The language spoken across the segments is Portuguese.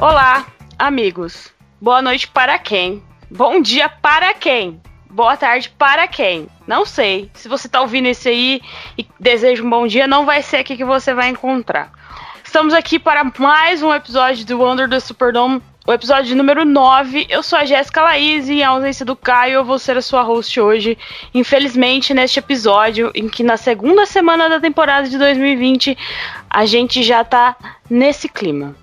Olá, amigos. Boa noite para quem? Bom dia para quem? Boa tarde para quem? Não sei. Se você tá ouvindo isso aí e deseja um bom dia, não vai ser aqui que você vai encontrar. Estamos aqui para mais um episódio do Wonder the Superdome, o episódio número 9. Eu sou a Jéssica Laís e em ausência do Caio, eu vou ser a sua host hoje. Infelizmente, neste episódio, em que na segunda semana da temporada de 2020, a gente já tá nesse clima.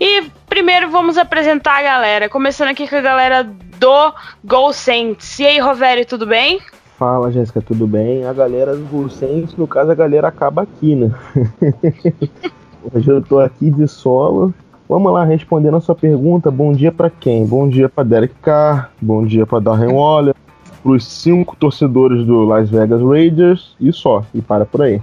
E primeiro vamos apresentar a galera, começando aqui com a galera do Go Saints. E aí, Rovério, tudo bem? Fala, Jéssica, tudo bem? A galera do Go Saints, no caso, a galera acaba aqui, né? Hoje eu tô aqui de solo. Vamos lá respondendo a sua pergunta. Bom dia para quem? Bom dia para Derek Carr, bom dia para Darren Waller, pros cinco torcedores do Las Vegas Raiders e só, e para por aí.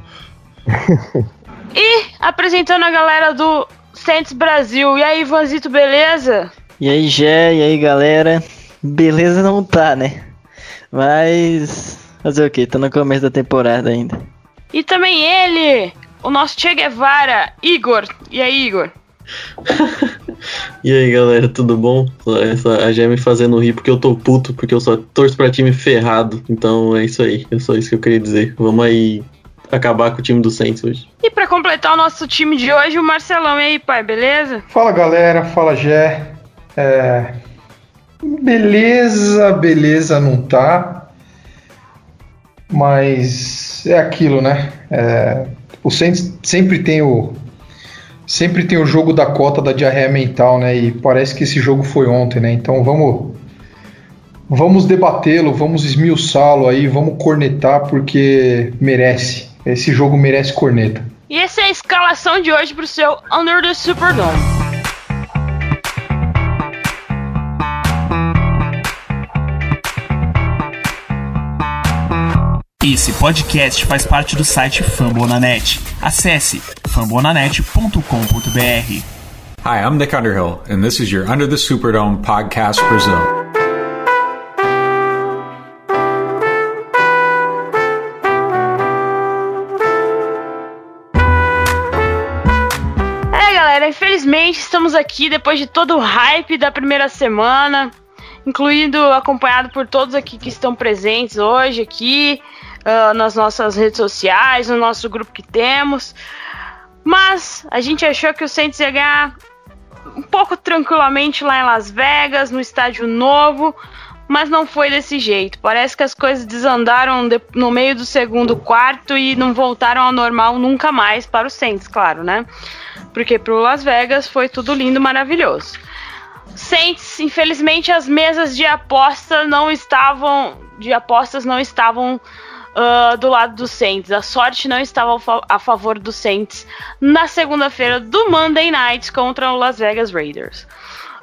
e apresentando a galera do Saints Brasil. E aí, Vanzito, beleza? E aí, Gé, e aí, galera? Beleza não tá, né? Mas. Fazer o que? Tá no começo da temporada ainda. E também ele, o nosso Che Guevara, Igor. E aí, Igor? e aí, galera, tudo bom? Essa, a Gé me fazendo rir porque eu tô puto, porque eu só torço pra time ferrado. Então é isso aí, é só isso que eu queria dizer. Vamos aí acabar com o time do Saints hoje. E para completar o nosso time de hoje, o Marcelão. E aí, pai, beleza? Fala, galera. Fala, Gé. É... Beleza, beleza não tá. Mas é aquilo, né? É... O Saints sempre tem o sempre tem o jogo da cota da diarreia mental, né? E parece que esse jogo foi ontem, né? Então vamos vamos debatê-lo, vamos esmiuçá-lo aí, vamos cornetar porque merece. Esse jogo merece corneta. E essa é a escalação de hoje pro seu Under the Superdome. Esse podcast faz parte do site Fambonanet. Acesse fambonanet.com.br. Hi, I'm Nick Underhill, and this is your Under the Superdome podcast Brazil. Infelizmente, estamos aqui depois de todo o hype da primeira semana, incluindo acompanhado por todos aqui que estão presentes hoje aqui uh, nas nossas redes sociais, no nosso grupo que temos. Mas a gente achou que o Saints ia ganhar um pouco tranquilamente lá em Las Vegas, no estádio novo, mas não foi desse jeito. Parece que as coisas desandaram de, no meio do segundo quarto e não voltaram ao normal nunca mais para o Saints, claro, né? Porque pro Las Vegas foi tudo lindo, maravilhoso. Saints, infelizmente as mesas de aposta não estavam de apostas não estavam uh, do lado do Saints. A sorte não estava a favor do Saints na segunda-feira do Monday Night contra o Las Vegas Raiders.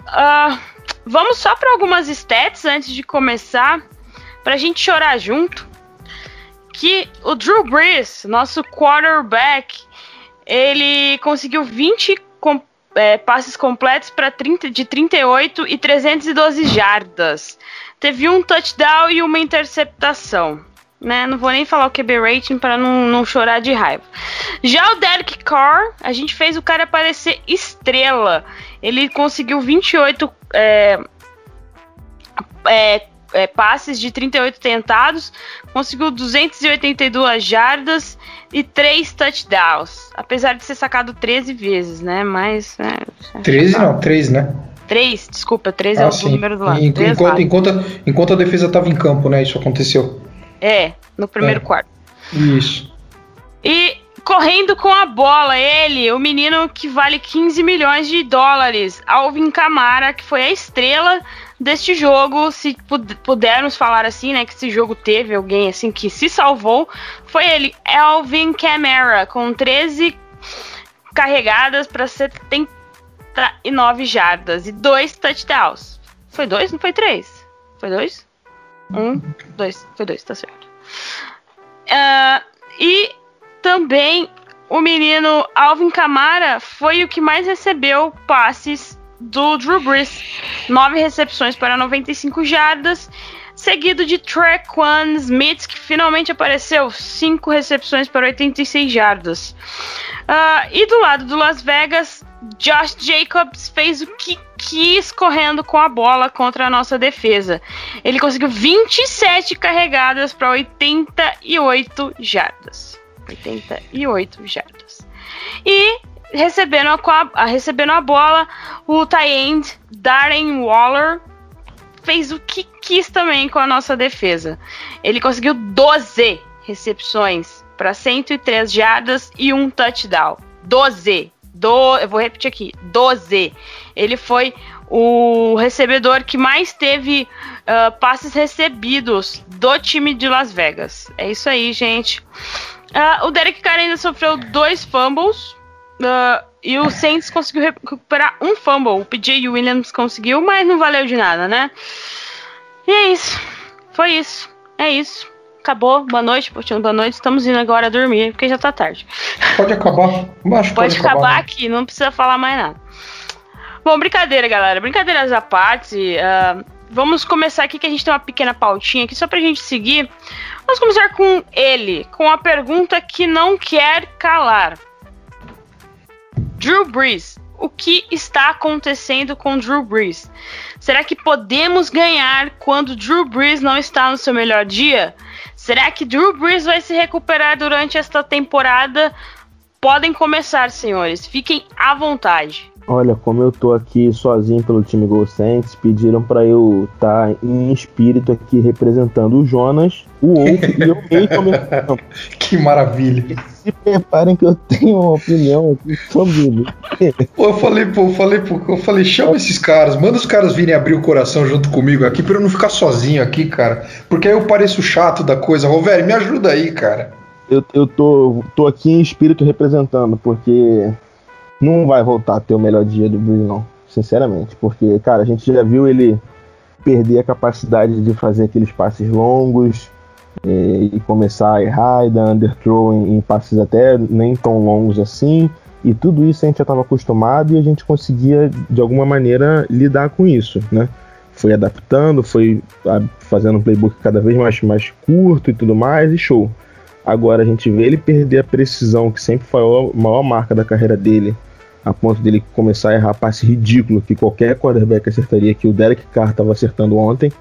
Uh, vamos só para algumas stats antes de começar, para a gente chorar junto. Que o Drew Brees, nosso quarterback, ele conseguiu 20 com, é, passes completos para 30 de 38 e 312 jardas. Teve um touchdown e uma interceptação. Né? Não vou nem falar o QB rating para não, não chorar de raiva. Já o Derek Carr, a gente fez o cara parecer estrela. Ele conseguiu 28 é, é, é, passes de 38 tentados, conseguiu 282 jardas e 3 touchdowns. Apesar de ser sacado 13 vezes, né? Mas. É, 13 não, 3, né? 3, desculpa, 3 ah, é o sim. número do lado. Enquanto, enquanto, enquanto, a defesa estava em campo, né? Isso aconteceu. É, no primeiro é. quarto. Isso. E correndo com a bola, ele, o menino que vale 15 milhões de dólares, Alvin Kamara, que foi a estrela deste jogo, se pudermos falar assim, né, que esse jogo teve alguém assim que se salvou, foi ele, Alvin Kamara, com 13 carregadas para 79 jardas e dois touchdowns. Foi dois? Não foi três? Foi dois? Um, dois. Foi dois, tá certo. Uh, e também o menino Alvin Kamara foi o que mais recebeu passes do Drew Brees, 9 recepções para 95 jardas, seguido de Trequan Smith, que finalmente apareceu, 5 recepções para 86 jardas. Uh, e do lado do Las Vegas, Josh Jacobs fez o que quis correndo com a bola contra a nossa defesa. Ele conseguiu 27 carregadas para 88 jardas. 88 jardas. E recebendo a, recebendo a bola, o tight Darren Waller fez o que quis também com a nossa defesa. Ele conseguiu 12 recepções para 103 jardas e um touchdown. 12. Do, eu vou repetir aqui, 12. Ele foi o recebedor que mais teve uh, passes recebidos do time de Las Vegas. É isso aí, gente. Uh, o Derek Carr ainda sofreu dois fumbles. Uh, e o Saints conseguiu recuperar um fumble. O PJ Williams conseguiu, mas não valeu de nada, né? E é isso. Foi isso. É isso. Acabou. Boa noite, Portinho. Boa noite. Estamos indo agora dormir, porque já tá tarde. Pode acabar. Acho pode, pode acabar, acabar né? aqui, não precisa falar mais nada. Bom, brincadeira, galera. Brincadeiras à parte. Uh, vamos começar aqui que a gente tem uma pequena pautinha aqui só pra gente seguir. Vamos começar com ele, com a pergunta que não quer calar. Drew Brees. O que está acontecendo com Drew Brees? Será que podemos ganhar quando Drew Brees não está no seu melhor dia? Será que Drew Brees vai se recuperar durante esta temporada? Podem começar, senhores. Fiquem à vontade. Olha, como eu tô aqui sozinho pelo time Gol Saints, pediram para eu estar tá em espírito aqui representando o Jonas, o Wolf e eu mesmo Que maravilha. Se preparem que eu tenho uma opinião aqui sobre. Pô, eu falei, pô, eu falei, pô, eu falei, chama esses caras, manda os caras virem abrir o coração junto comigo aqui para eu não ficar sozinho aqui, cara. Porque aí eu pareço chato da coisa. Rovério, me ajuda aí, cara. Eu, eu tô, tô aqui em espírito representando, porque não vai voltar a ter o melhor dia do Breeze, não. Sinceramente. Porque, cara, a gente já viu ele perder a capacidade de fazer aqueles passes longos e, e começar a errar e dar underthrow em, em passes até nem tão longos assim. E tudo isso a gente já estava acostumado e a gente conseguia, de alguma maneira, lidar com isso, né? Foi adaptando, foi fazendo um playbook cada vez mais, mais curto e tudo mais, e show. Agora a gente vê ele perder a precisão, que sempre foi a maior marca da carreira dele, a ponto dele começar a errar passe ridículo que qualquer quarterback acertaria, que o Derek Carr estava acertando ontem.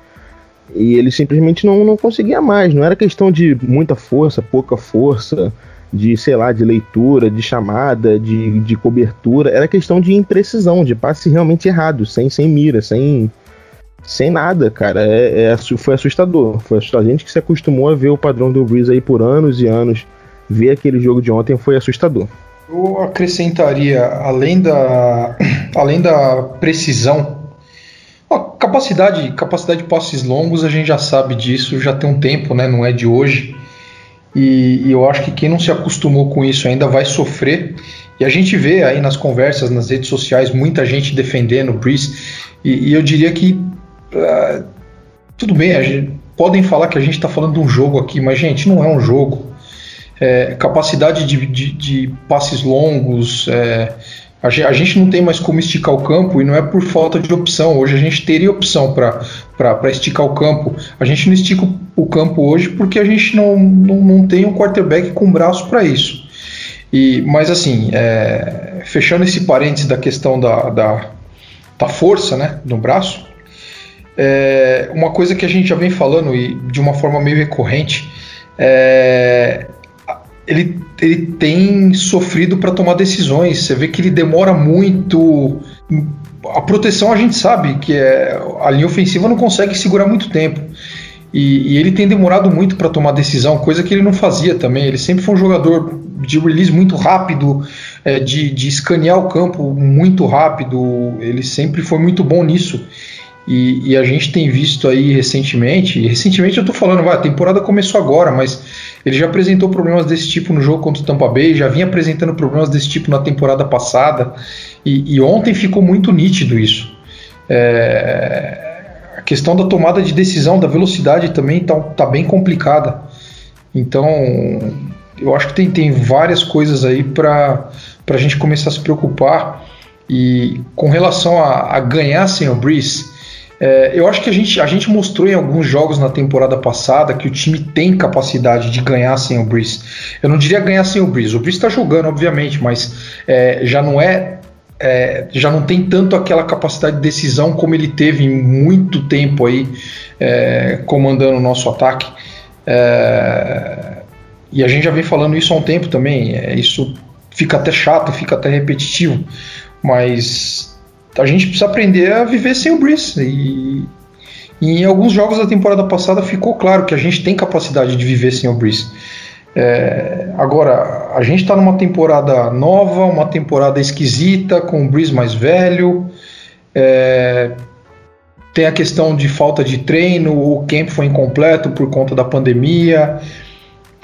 E ele simplesmente não, não conseguia mais. Não era questão de muita força, pouca força, de, sei lá, de leitura, de chamada, de, de cobertura. Era questão de imprecisão, de passe realmente errado, sem, sem mira, sem, sem nada, cara. É, é, foi assustador. Foi assustador. A gente que se acostumou a ver o padrão do Breeze aí por anos e anos, ver aquele jogo de ontem foi assustador. Eu acrescentaria, além da, além da precisão, a capacidade, capacidade de passes longos, a gente já sabe disso, já tem um tempo, né? não é de hoje. E, e, eu acho que quem não se acostumou com isso ainda vai sofrer. E a gente vê aí nas conversas, nas redes sociais, muita gente defendendo o Breeze. E, e eu diria que uh, tudo bem, gente, podem falar que a gente está falando de um jogo aqui, mas gente, não é um jogo é, capacidade de, de, de, passes longos. É, a, gente não tem mais como esticar o campo e não é por falta de opção. Hoje a gente teria opção para esticar o campo. A gente não estica o campo hoje porque a gente não, não, não tem um quarterback com braço para isso. E, mas assim, é, fechando esse parênteses da questão da, da, da força né, no braço, é, uma coisa que a gente já vem falando e de uma forma meio recorrente é, ele, ele tem sofrido para tomar decisões. Você vê que ele demora muito. A proteção a gente sabe que é, a linha ofensiva não consegue segurar muito tempo. E, e ele tem demorado muito para tomar decisão, coisa que ele não fazia também. Ele sempre foi um jogador de release muito rápido, é, de, de escanear o campo muito rápido. Ele sempre foi muito bom nisso. E, e, a gente tem visto aí recentemente, recentemente eu tô falando, vai, a temporada começou agora, mas ele já apresentou problemas desse tipo no jogo contra o Tampa Bay, já vinha apresentando problemas desse tipo na temporada passada, e, e ontem ficou muito nítido isso. É, a questão da tomada de decisão, da velocidade também tá, tá bem complicada. Então, eu acho que tem, tem várias coisas aí para a gente começar a se preocupar. E com relação a, a ganhar sem o Breeze, é, eu acho que a gente, a gente mostrou em alguns jogos na temporada passada que o time tem capacidade de ganhar sem o Breeze. Eu não diria ganhar sem o Breeze. O Breeze está jogando, obviamente, mas é, já não é é, já não tem tanto aquela capacidade de decisão como ele teve em muito tempo aí é, comandando o nosso ataque. É, e a gente já vem falando isso há um tempo também. É, isso fica até chato, fica até repetitivo, mas a gente precisa aprender a viver sem o Breeze. E, e em alguns jogos da temporada passada ficou claro que a gente tem capacidade de viver sem o Breeze. É, agora, a gente está numa temporada nova, uma temporada esquisita, com o Breeze mais velho. É, tem a questão de falta de treino, o camp foi incompleto por conta da pandemia.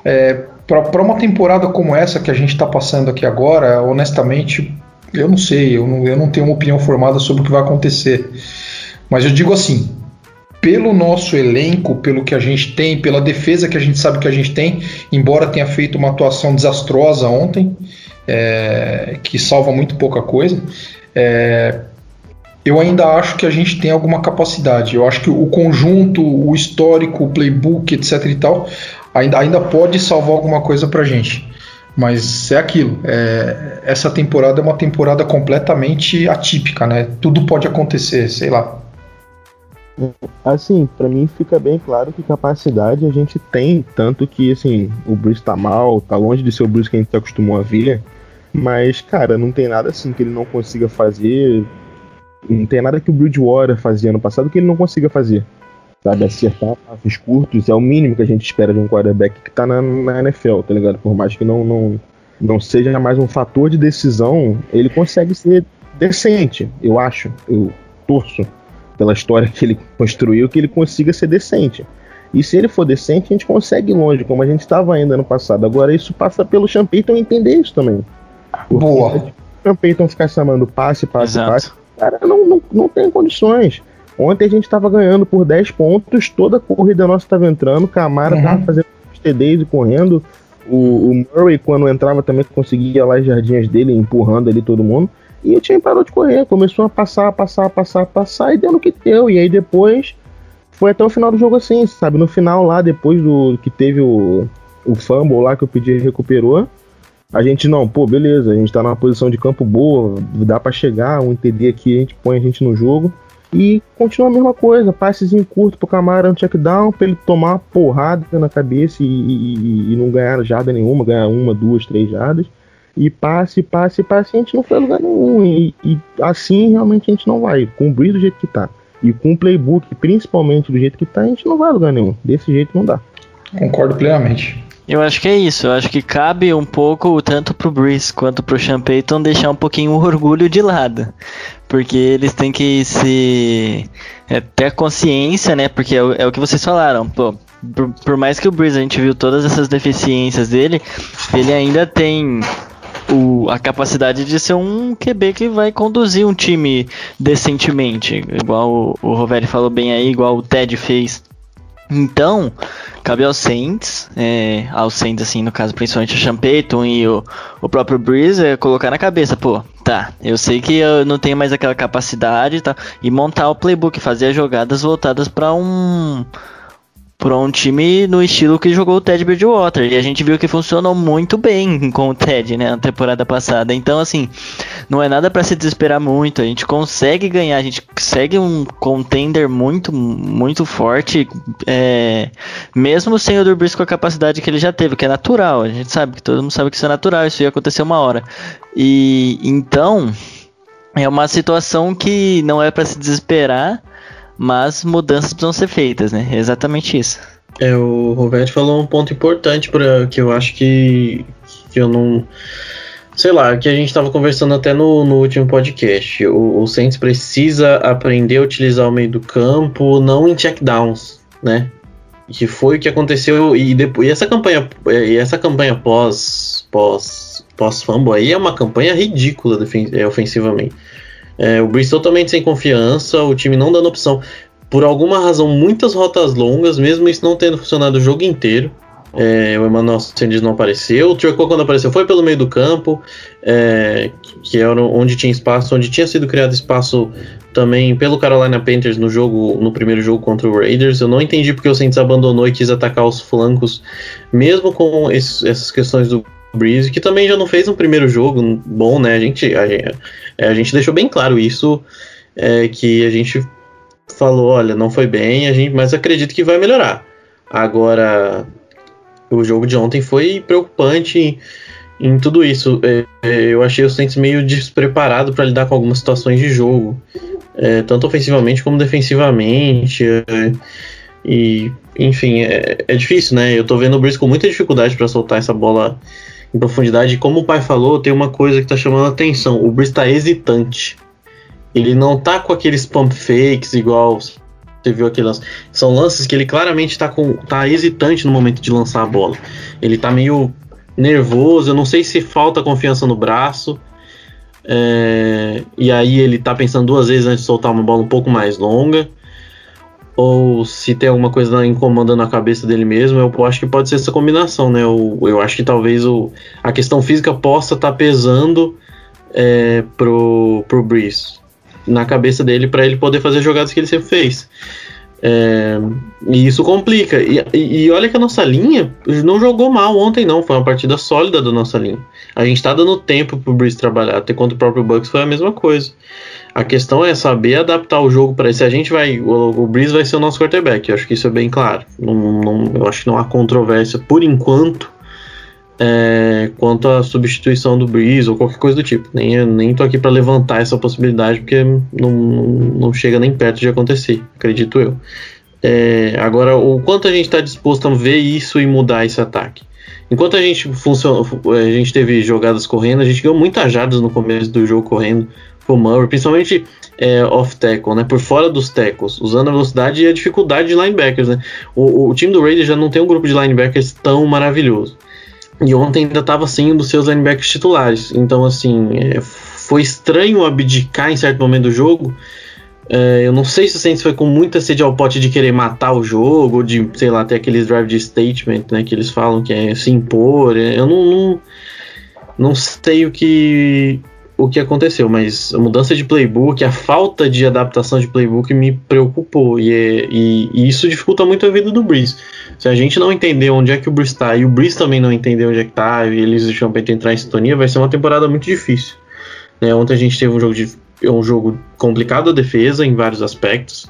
É, Para uma temporada como essa que a gente está passando aqui agora, honestamente, eu não sei, eu não, eu não tenho uma opinião formada sobre o que vai acontecer. Mas eu digo assim: pelo nosso elenco, pelo que a gente tem, pela defesa que a gente sabe que a gente tem, embora tenha feito uma atuação desastrosa ontem, é, que salva muito pouca coisa, é, eu ainda acho que a gente tem alguma capacidade. Eu acho que o conjunto, o histórico, o playbook, etc e tal, ainda, ainda pode salvar alguma coisa pra gente. Mas é aquilo. É, essa temporada é uma temporada completamente atípica, né? Tudo pode acontecer, sei lá. Assim, para mim fica bem claro que capacidade a gente tem, tanto que assim, o Bruce tá mal, tá longe de ser o Bruce que a gente se acostumou a ver, mas cara, não tem nada assim que ele não consiga fazer, não tem nada que o Bridgewater fazia no passado que ele não consiga fazer. Sabe, acertar passos curtos é o mínimo que a gente espera de um quarterback que tá na, na NFL, tá ligado? Por mais que não, não, não seja mais um fator de decisão, ele consegue ser decente, eu acho, eu torço pela história que ele construiu, que ele consiga ser decente. E se ele for decente, a gente consegue ir longe, como a gente estava ainda no passado. Agora, isso passa pelo Sean Payton entender isso também. Porque Boa. O Sean Payton ficar chamando passe, passe, Exato. passe, cara, não, não, não tem condições. Ontem a gente estava ganhando por 10 pontos, toda a corrida nossa estava entrando, Camara Uhum. estava fazendo os TDs e correndo. O, o Murray, quando entrava, também conseguia lá as jardinhas dele, empurrando ali todo mundo. E o time parou de correr, começou a passar, passar, passar, passar e deu no que deu. E aí depois foi até o final do jogo assim, sabe? No final lá, depois do que teve o, o fumble lá que o PD recuperou, a gente não, pô, beleza, a gente tá numa posição de campo boa, dá pra chegar, um TD aqui, a gente põe a gente no jogo. E continua a mesma coisa, passezinho curto pro Camara no check down, pra ele tomar uma porrada na cabeça e, e- e não ganhar jarda nenhuma, ganhar uma, duas, três jardas. E passe, passe, passe, a gente não foi a lugar nenhum. E, e assim realmente a gente não vai. Com o Breeze do jeito que tá. E com o playbook, principalmente do jeito que tá, a gente não vai a lugar nenhum. Desse jeito não dá. Concordo plenamente. Eu acho que é isso. Eu acho que cabe um pouco, tanto pro Breeze quanto pro Sean Payton, deixar um pouquinho o orgulho de lado. Porque eles têm que se. É, ter consciência, né? Porque é, o- é o que vocês falaram. Pô, por, por mais que o Breeze a gente viu todas essas deficiências dele, ele ainda tem. O, a capacidade de ser um QB que vai conduzir um time decentemente, igual o, o Roveri falou bem aí, igual o Ted fez então, cabe aos Saints, é, aos Saints, assim, no caso, principalmente o Sean Payton e o, o próprio Breeze, é colocar na cabeça, pô, tá, eu sei que eu não tenho mais aquela capacidade tá, e montar o playbook, fazer as jogadas voltadas para um para um time no estilo que jogou o Ted Bridgewater. E a gente viu que funcionou muito bem com o Ted, né, na temporada passada. Então, assim, não é nada para se desesperar muito. A gente consegue ganhar, a gente segue um contender muito, muito forte, é, mesmo sem o Brees com a capacidade que ele já teve, que é natural. A gente sabe que todo mundo sabe que isso é natural, isso ia acontecer uma hora. E então é uma situação que não é para se desesperar, mas mudanças precisam ser feitas, né? É exatamente isso. É, o Roberto falou um ponto importante para que eu acho que, que eu não. Sei lá, que a gente estava conversando até no, no último podcast. O, o Saints precisa aprender a utilizar o meio do campo, não em checkdowns, né? Que foi o que aconteceu e depois e essa campanha e essa campanha pós pós pós fumble aí é uma campanha ridícula é, ofensivamente. É, o Breeze totalmente sem confiança, o time não dando opção. Por alguma razão, muitas rotas longas, mesmo isso não tendo funcionado o jogo inteiro. É, o Emmanuel Sanders não apareceu. O Tricot, quando apareceu, foi pelo meio do campo, é, que era onde tinha espaço, onde tinha sido criado espaço também pelo Carolina Panthers no jogo, no primeiro jogo contra o Raiders. Eu não entendi porque o Saints abandonou e quis atacar os flancos, mesmo com essas questões do Breeze, que também já não fez um primeiro jogo bom, né? A gente, a, a gente deixou bem claro isso, é, que a gente falou, olha, não foi bem, a gente, mas acredito que vai melhorar. Agora, o jogo de ontem foi preocupante em, em tudo isso. É, é eu achei o Saints meio despreparado para lidar com algumas situações de jogo, é, tanto ofensivamente como defensivamente. É, e, enfim, é, é, difícil, né? Eu tô vendo o Brice com muita dificuldade para soltar essa bola em profundidade. Como o pai falou, tem uma coisa que tá chamando a atenção: o Brice tá hesitante. Ele não tá com aqueles pump fakes igual você viu aquele lance. São lances que ele claramente tá, com, tá hesitante no momento de lançar a bola. Ele tá meio nervoso, eu não sei se falta confiança no braço. É, e aí ele tá pensando duas vezes antes de soltar uma bola um pouco mais longa. Ou se tem alguma coisa incomodando a cabeça dele mesmo, eu acho que pode ser essa combinação, né? Eu, eu acho que talvez o, a questão física possa estar tá pesando é, pro, pro Breeze na cabeça dele para ele poder fazer jogadas que ele sempre fez. É, e isso complica. E, e, olha que a nossa linha não jogou mal ontem, não. Foi uma partida sólida da nossa linha. A gente está dando tempo pro Breeze trabalhar. Até contra o próprio Bucks foi a mesma coisa. A questão é saber adaptar o jogo para se a gente vai. O, o Breeze vai ser o nosso quarterback. Eu acho que isso é bem claro. Não, não, eu acho que não há controvérsia por enquanto é, quanto à substituição do Breeze ou qualquer coisa do tipo. Nem, nem tô aqui para levantar essa possibilidade porque não, não chega nem perto de acontecer, acredito eu. É, agora, o quanto a gente está disposto a ver isso e mudar esse ataque? Enquanto a gente funciona, a gente teve jogadas correndo, a gente ganhou muitas jardas no começo do jogo correndo pro Murray, principalmente é, off tackle, né, por fora dos tackles, usando a velocidade e a dificuldade de linebackers, né. O, o time do Raiders já não tem um grupo de linebackers tão maravilhoso. E ontem ainda estava sem um dos seus linebackers titulares. Então, assim, é, foi estranho abdicar em certo momento do jogo. É, eu não sei se o Saints foi com muita sede ao pote de querer matar o jogo, ou de, sei lá, ter aqueles drive de statement, né, que eles falam que é se impor. É, eu não, não, não sei o que o que aconteceu, mas a mudança de playbook, a falta de adaptação de playbook me preocupou e, é, e, e isso dificulta muito a vida do Breeze. Se a gente não entender onde é que o Breeze está e o Breeze também não entender onde é que está e eles deixam para entrar em sintonia, vai ser uma temporada muito difícil. Né? Ontem a gente teve um jogo, de, um jogo complicado a defesa em vários aspectos.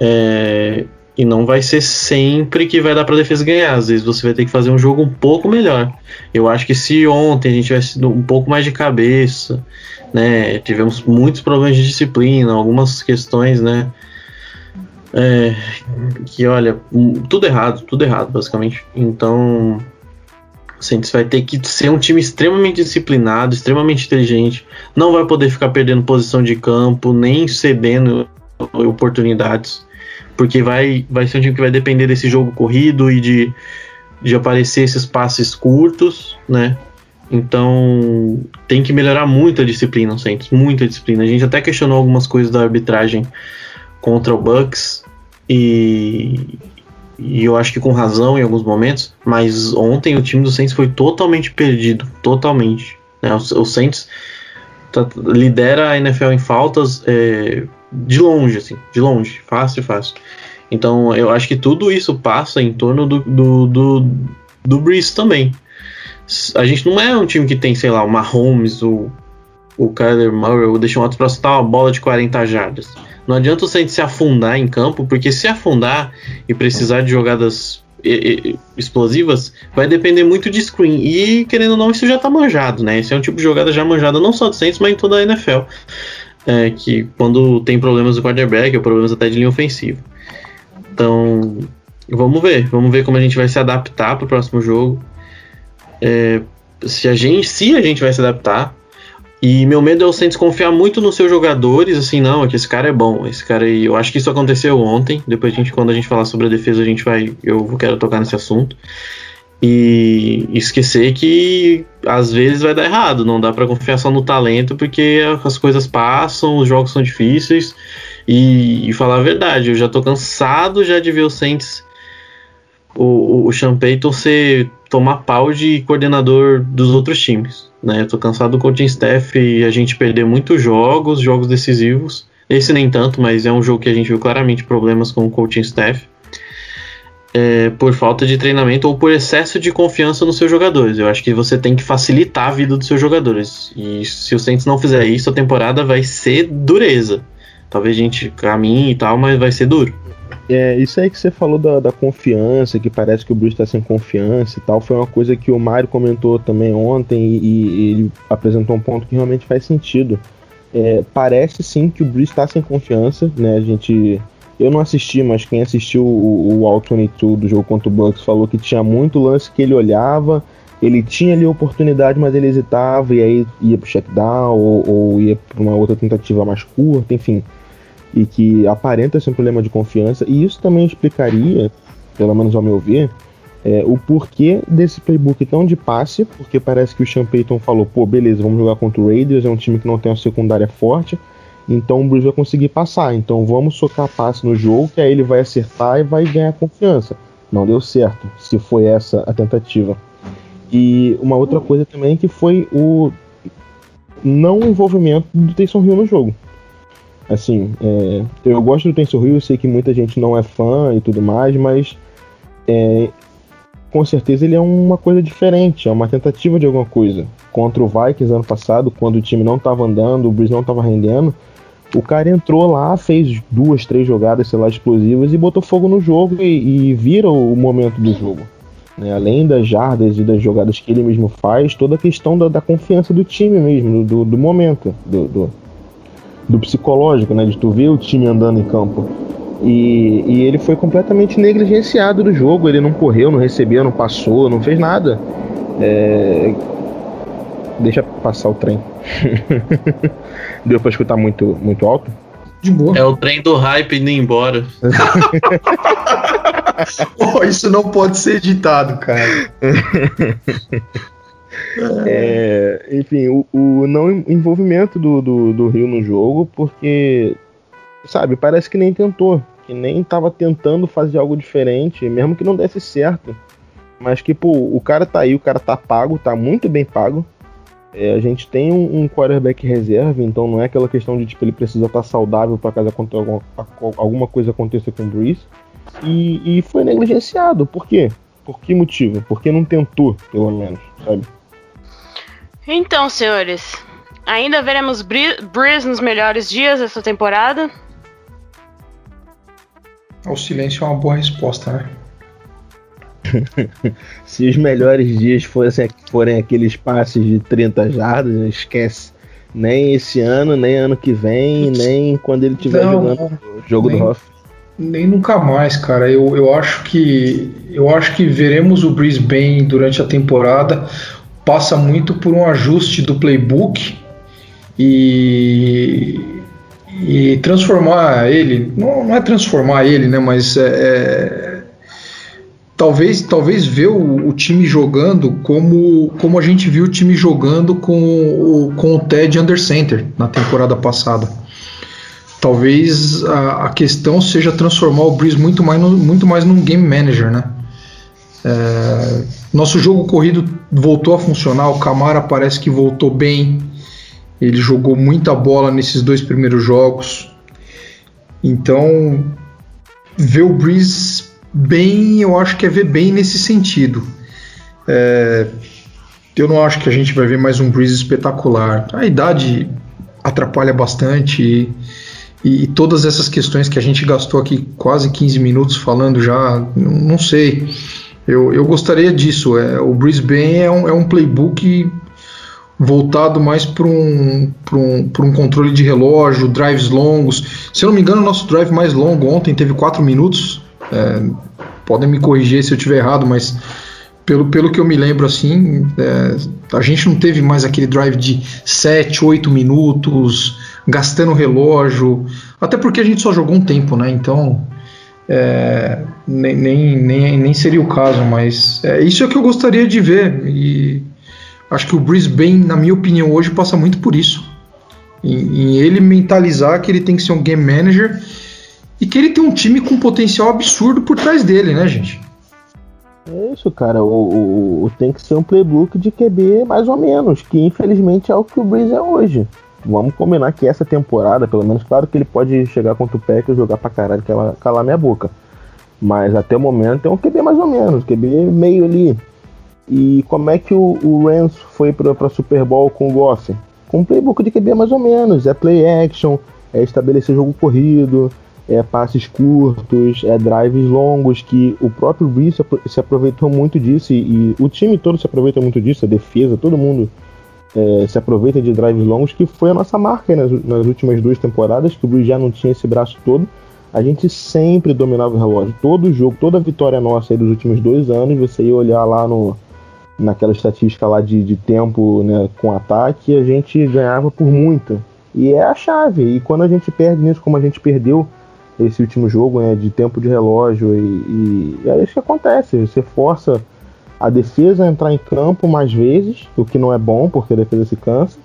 É, e não vai ser sempre que vai dar para defesa ganhar. Às vezes você vai ter que fazer um jogo um pouco melhor. Eu acho que se ontem a gente tivesse um pouco mais de cabeça, né, tivemos muitos problemas de disciplina, algumas questões, né, é, que olha, tudo errado, tudo errado, basicamente. Então, o Saints vai ter que ser um time extremamente disciplinado, extremamente inteligente. Não vai poder ficar perdendo posição de campo, nem cedendo oportunidades porque vai, vai ser um time que vai depender desse jogo corrido e de, de aparecer esses passes curtos, né? Então tem que melhorar muito a disciplina, o Saints, muita disciplina. A gente até questionou algumas coisas da arbitragem contra o Bucks e, e eu acho que com razão em alguns momentos, mas ontem o time do Saints foi totalmente perdido, totalmente. Né? O, o Saints tá, lidera a NFL em faltas é, de longe, assim, de longe, fácil, fácil. Então eu acho que tudo isso passa em torno do, do, do, do Breeze também. A gente não é um time que tem, sei lá, o Mahomes, o, o Kyler Murray, o Deshaun Watson pra soltar uma bola de 40 jardas. Não adianta o Saints se afundar em campo, porque se afundar e precisar de jogadas explosivas, vai depender muito de screen. E querendo ou não, isso já tá manjado, né? Esse é um tipo de jogada já manjada não só do Saints, mas em toda a NFL é, que quando tem problemas do quarterback ou problemas até de linha ofensiva. Então, vamos ver, vamos ver como a gente vai se adaptar para o próximo jogo. É, se a gente, se a gente vai se adaptar. E meu medo é o Saints confiar muito nos seus jogadores, assim, não, é que esse cara é bom, esse cara aí, eu acho que isso aconteceu ontem, depois a gente, quando a gente falar sobre a defesa, a gente vai, eu quero tocar nesse assunto. E esquecer que às vezes vai dar errado, não dá para confiar só no talento porque as coisas passam, os jogos são difíceis e, e falar a verdade, eu já tô cansado já de ver o Saints o, o Sean Payton ser tomar pau de coordenador dos outros times, né? Eu tô cansado do coaching staff e a gente perder muitos jogos, jogos decisivos. Esse nem tanto, mas é um jogo que a gente viu claramente problemas com o coaching staff. é, por falta de treinamento ou por excesso de confiança nos seus jogadores. Eu acho que você tem que facilitar a vida dos seus jogadores. E se o Saints não fizer isso, a temporada vai ser dureza. Talvez a gente caminhe e tal, mas vai ser duro. É, isso aí que você falou da, da confiança, que parece que o Bruce está sem confiança e tal, foi uma coisa que o Mário comentou também ontem e, e ele apresentou um ponto que realmente faz sentido. É, parece sim que o Bruce está sem confiança, né? A gente. Eu não assisti, mas quem assistiu o, o All 22 do jogo contra o Bucks falou que tinha muito lance que ele olhava, ele tinha ali a oportunidade, mas ele hesitava e aí ia pro checkdown ou, ou ia para uma outra tentativa mais curta, enfim e que aparenta ser um problema de confiança, e isso também explicaria, pelo menos ao meu ver, é, o porquê desse playbook tão de passe, porque parece que o Sean Payton falou, pô, beleza, vamos jogar contra o Raiders, é um time que não tem uma secundária forte, então o Bruce vai conseguir passar, então vamos socar passe no jogo, que aí ele vai acertar e vai ganhar confiança. Não deu certo, se foi essa a tentativa. E uma outra coisa também que foi o não envolvimento do Taysom Hill no jogo. Assim, é, eu gosto do Tensor eu sei que muita gente não é fã e tudo mais, mas é, com certeza ele é uma coisa diferente, é uma tentativa de alguma coisa. Contra o Vikings ano passado, quando o time não estava andando, o Breeze não estava rendendo, o cara entrou lá, fez duas, três jogadas, sei lá, explosivas e botou fogo no jogo e, e vira o momento do jogo. Né? Além das jardas e das jogadas que ele mesmo faz, toda a questão da, da confiança do time mesmo, do, do momento, do, do do psicológico, né? De tu ver o time andando em campo. E, e, ele foi completamente negligenciado do jogo. Ele não correu, não recebeu, não passou, não fez nada. É... Deixa passar o trem. Deu pra escutar muito, muito alto? De boa. É o trem do hype indo embora. oh, isso não pode ser editado, cara. É, enfim, o, o, não envolvimento do, do, do Rio no jogo, porque, sabe, parece que nem tentou, que nem tava tentando fazer algo diferente, mesmo que não desse certo. Mas que, pô, o cara tá aí, o cara tá pago, tá muito bem pago. É, a gente tem um, um, quarterback reserva, então não é aquela questão de, tipo, ele precisa estar tá saudável para caso alguma, alguma coisa aconteça com o Breeze. E, e foi negligenciado. Por quê? Por que motivo? Porque não tentou, pelo menos, sabe? Então, senhores, ainda veremos Breeze nos melhores dias dessa temporada? O silêncio é uma boa resposta, né? Se os melhores dias fossem, forem aqueles passes de 30 jardas, esquece. Nem esse ano, nem ano que vem, nem quando ele estiver jogando o jogo nem, do Hoff. Nem nunca mais, cara. Eu, eu acho que eu acho que veremos o Breeze bem durante a temporada passa muito por um ajuste do playbook e, e transformar ele, não, não, é transformar ele, né, mas é, é, talvez talvez ver o, o, time jogando como, como a gente viu o time jogando com o, com o Ted Under Center na temporada passada. Talvez a, a questão seja transformar o Breeze muito mais, no, muito mais num game manager, né? É, nosso jogo corrido voltou a funcionar, o Camara parece que voltou bem. Ele jogou muita bola nesses dois primeiros jogos. Então, ver o Breeze bem, eu acho que é ver bem nesse sentido. É, eu não acho que a gente vai ver mais um Breeze espetacular. A idade atrapalha bastante e, e, todas essas questões que a gente gastou aqui quase 15 minutos falando já, não sei. Eu, eu gostaria disso. É, o Brisbane é um, é um playbook voltado mais para um, um, um controle de relógio, drives longos. Se eu não me engano, o nosso drive mais longo ontem teve 4 minutos. É, podem me corrigir se eu estiver errado, mas pelo, pelo que eu me lembro, assim, é, a gente não teve mais aquele drive de 7, 8 minutos, gastando relógio, até porque a gente só jogou um tempo, né? Então é, nem, nem, nem, seria o caso, mas é, isso é o que eu gostaria de ver. E acho que o Brisbane, na minha opinião, hoje passa muito por isso. Em, em, ele mentalizar que ele tem que ser um game manager e que ele tem um time com potencial absurdo por trás dele, né, gente? É isso, cara. O, o, o, tem que ser um playbook de QB mais ou menos, que infelizmente é o que o Breeze é hoje vamos combinar que essa temporada, pelo menos, claro que ele pode chegar contra o Packers, jogar pra caralho, calar, calar minha boca. Mas até o momento é um QB mais ou menos, QB meio ali. E como é que o, o Rams foi para Super Bowl com o Goff? Com um playbook de QB mais ou menos. É play action, é estabelecer jogo corrido, é passes curtos, é drives longos, que o próprio Brees se aproveitou muito disso e, e, o time todo se aproveita muito disso, a defesa, todo mundo é, se aproveita de drives longos, que foi a nossa marca nas, nas últimas duas temporadas, que o Brees já não tinha esse braço todo. A gente sempre dominava o relógio. Todo jogo, toda vitória nossa dos últimos dois anos, você ia olhar lá no, naquela estatística lá de, de tempo né, com ataque, a gente ganhava por muito. E é a chave. E quando a gente perde nisso, como a gente perdeu esse último jogo, né, de tempo de relógio, e, e é isso que acontece. Você força a defesa entrar em campo mais vezes, o que não é bom, porque a defesa se cansa.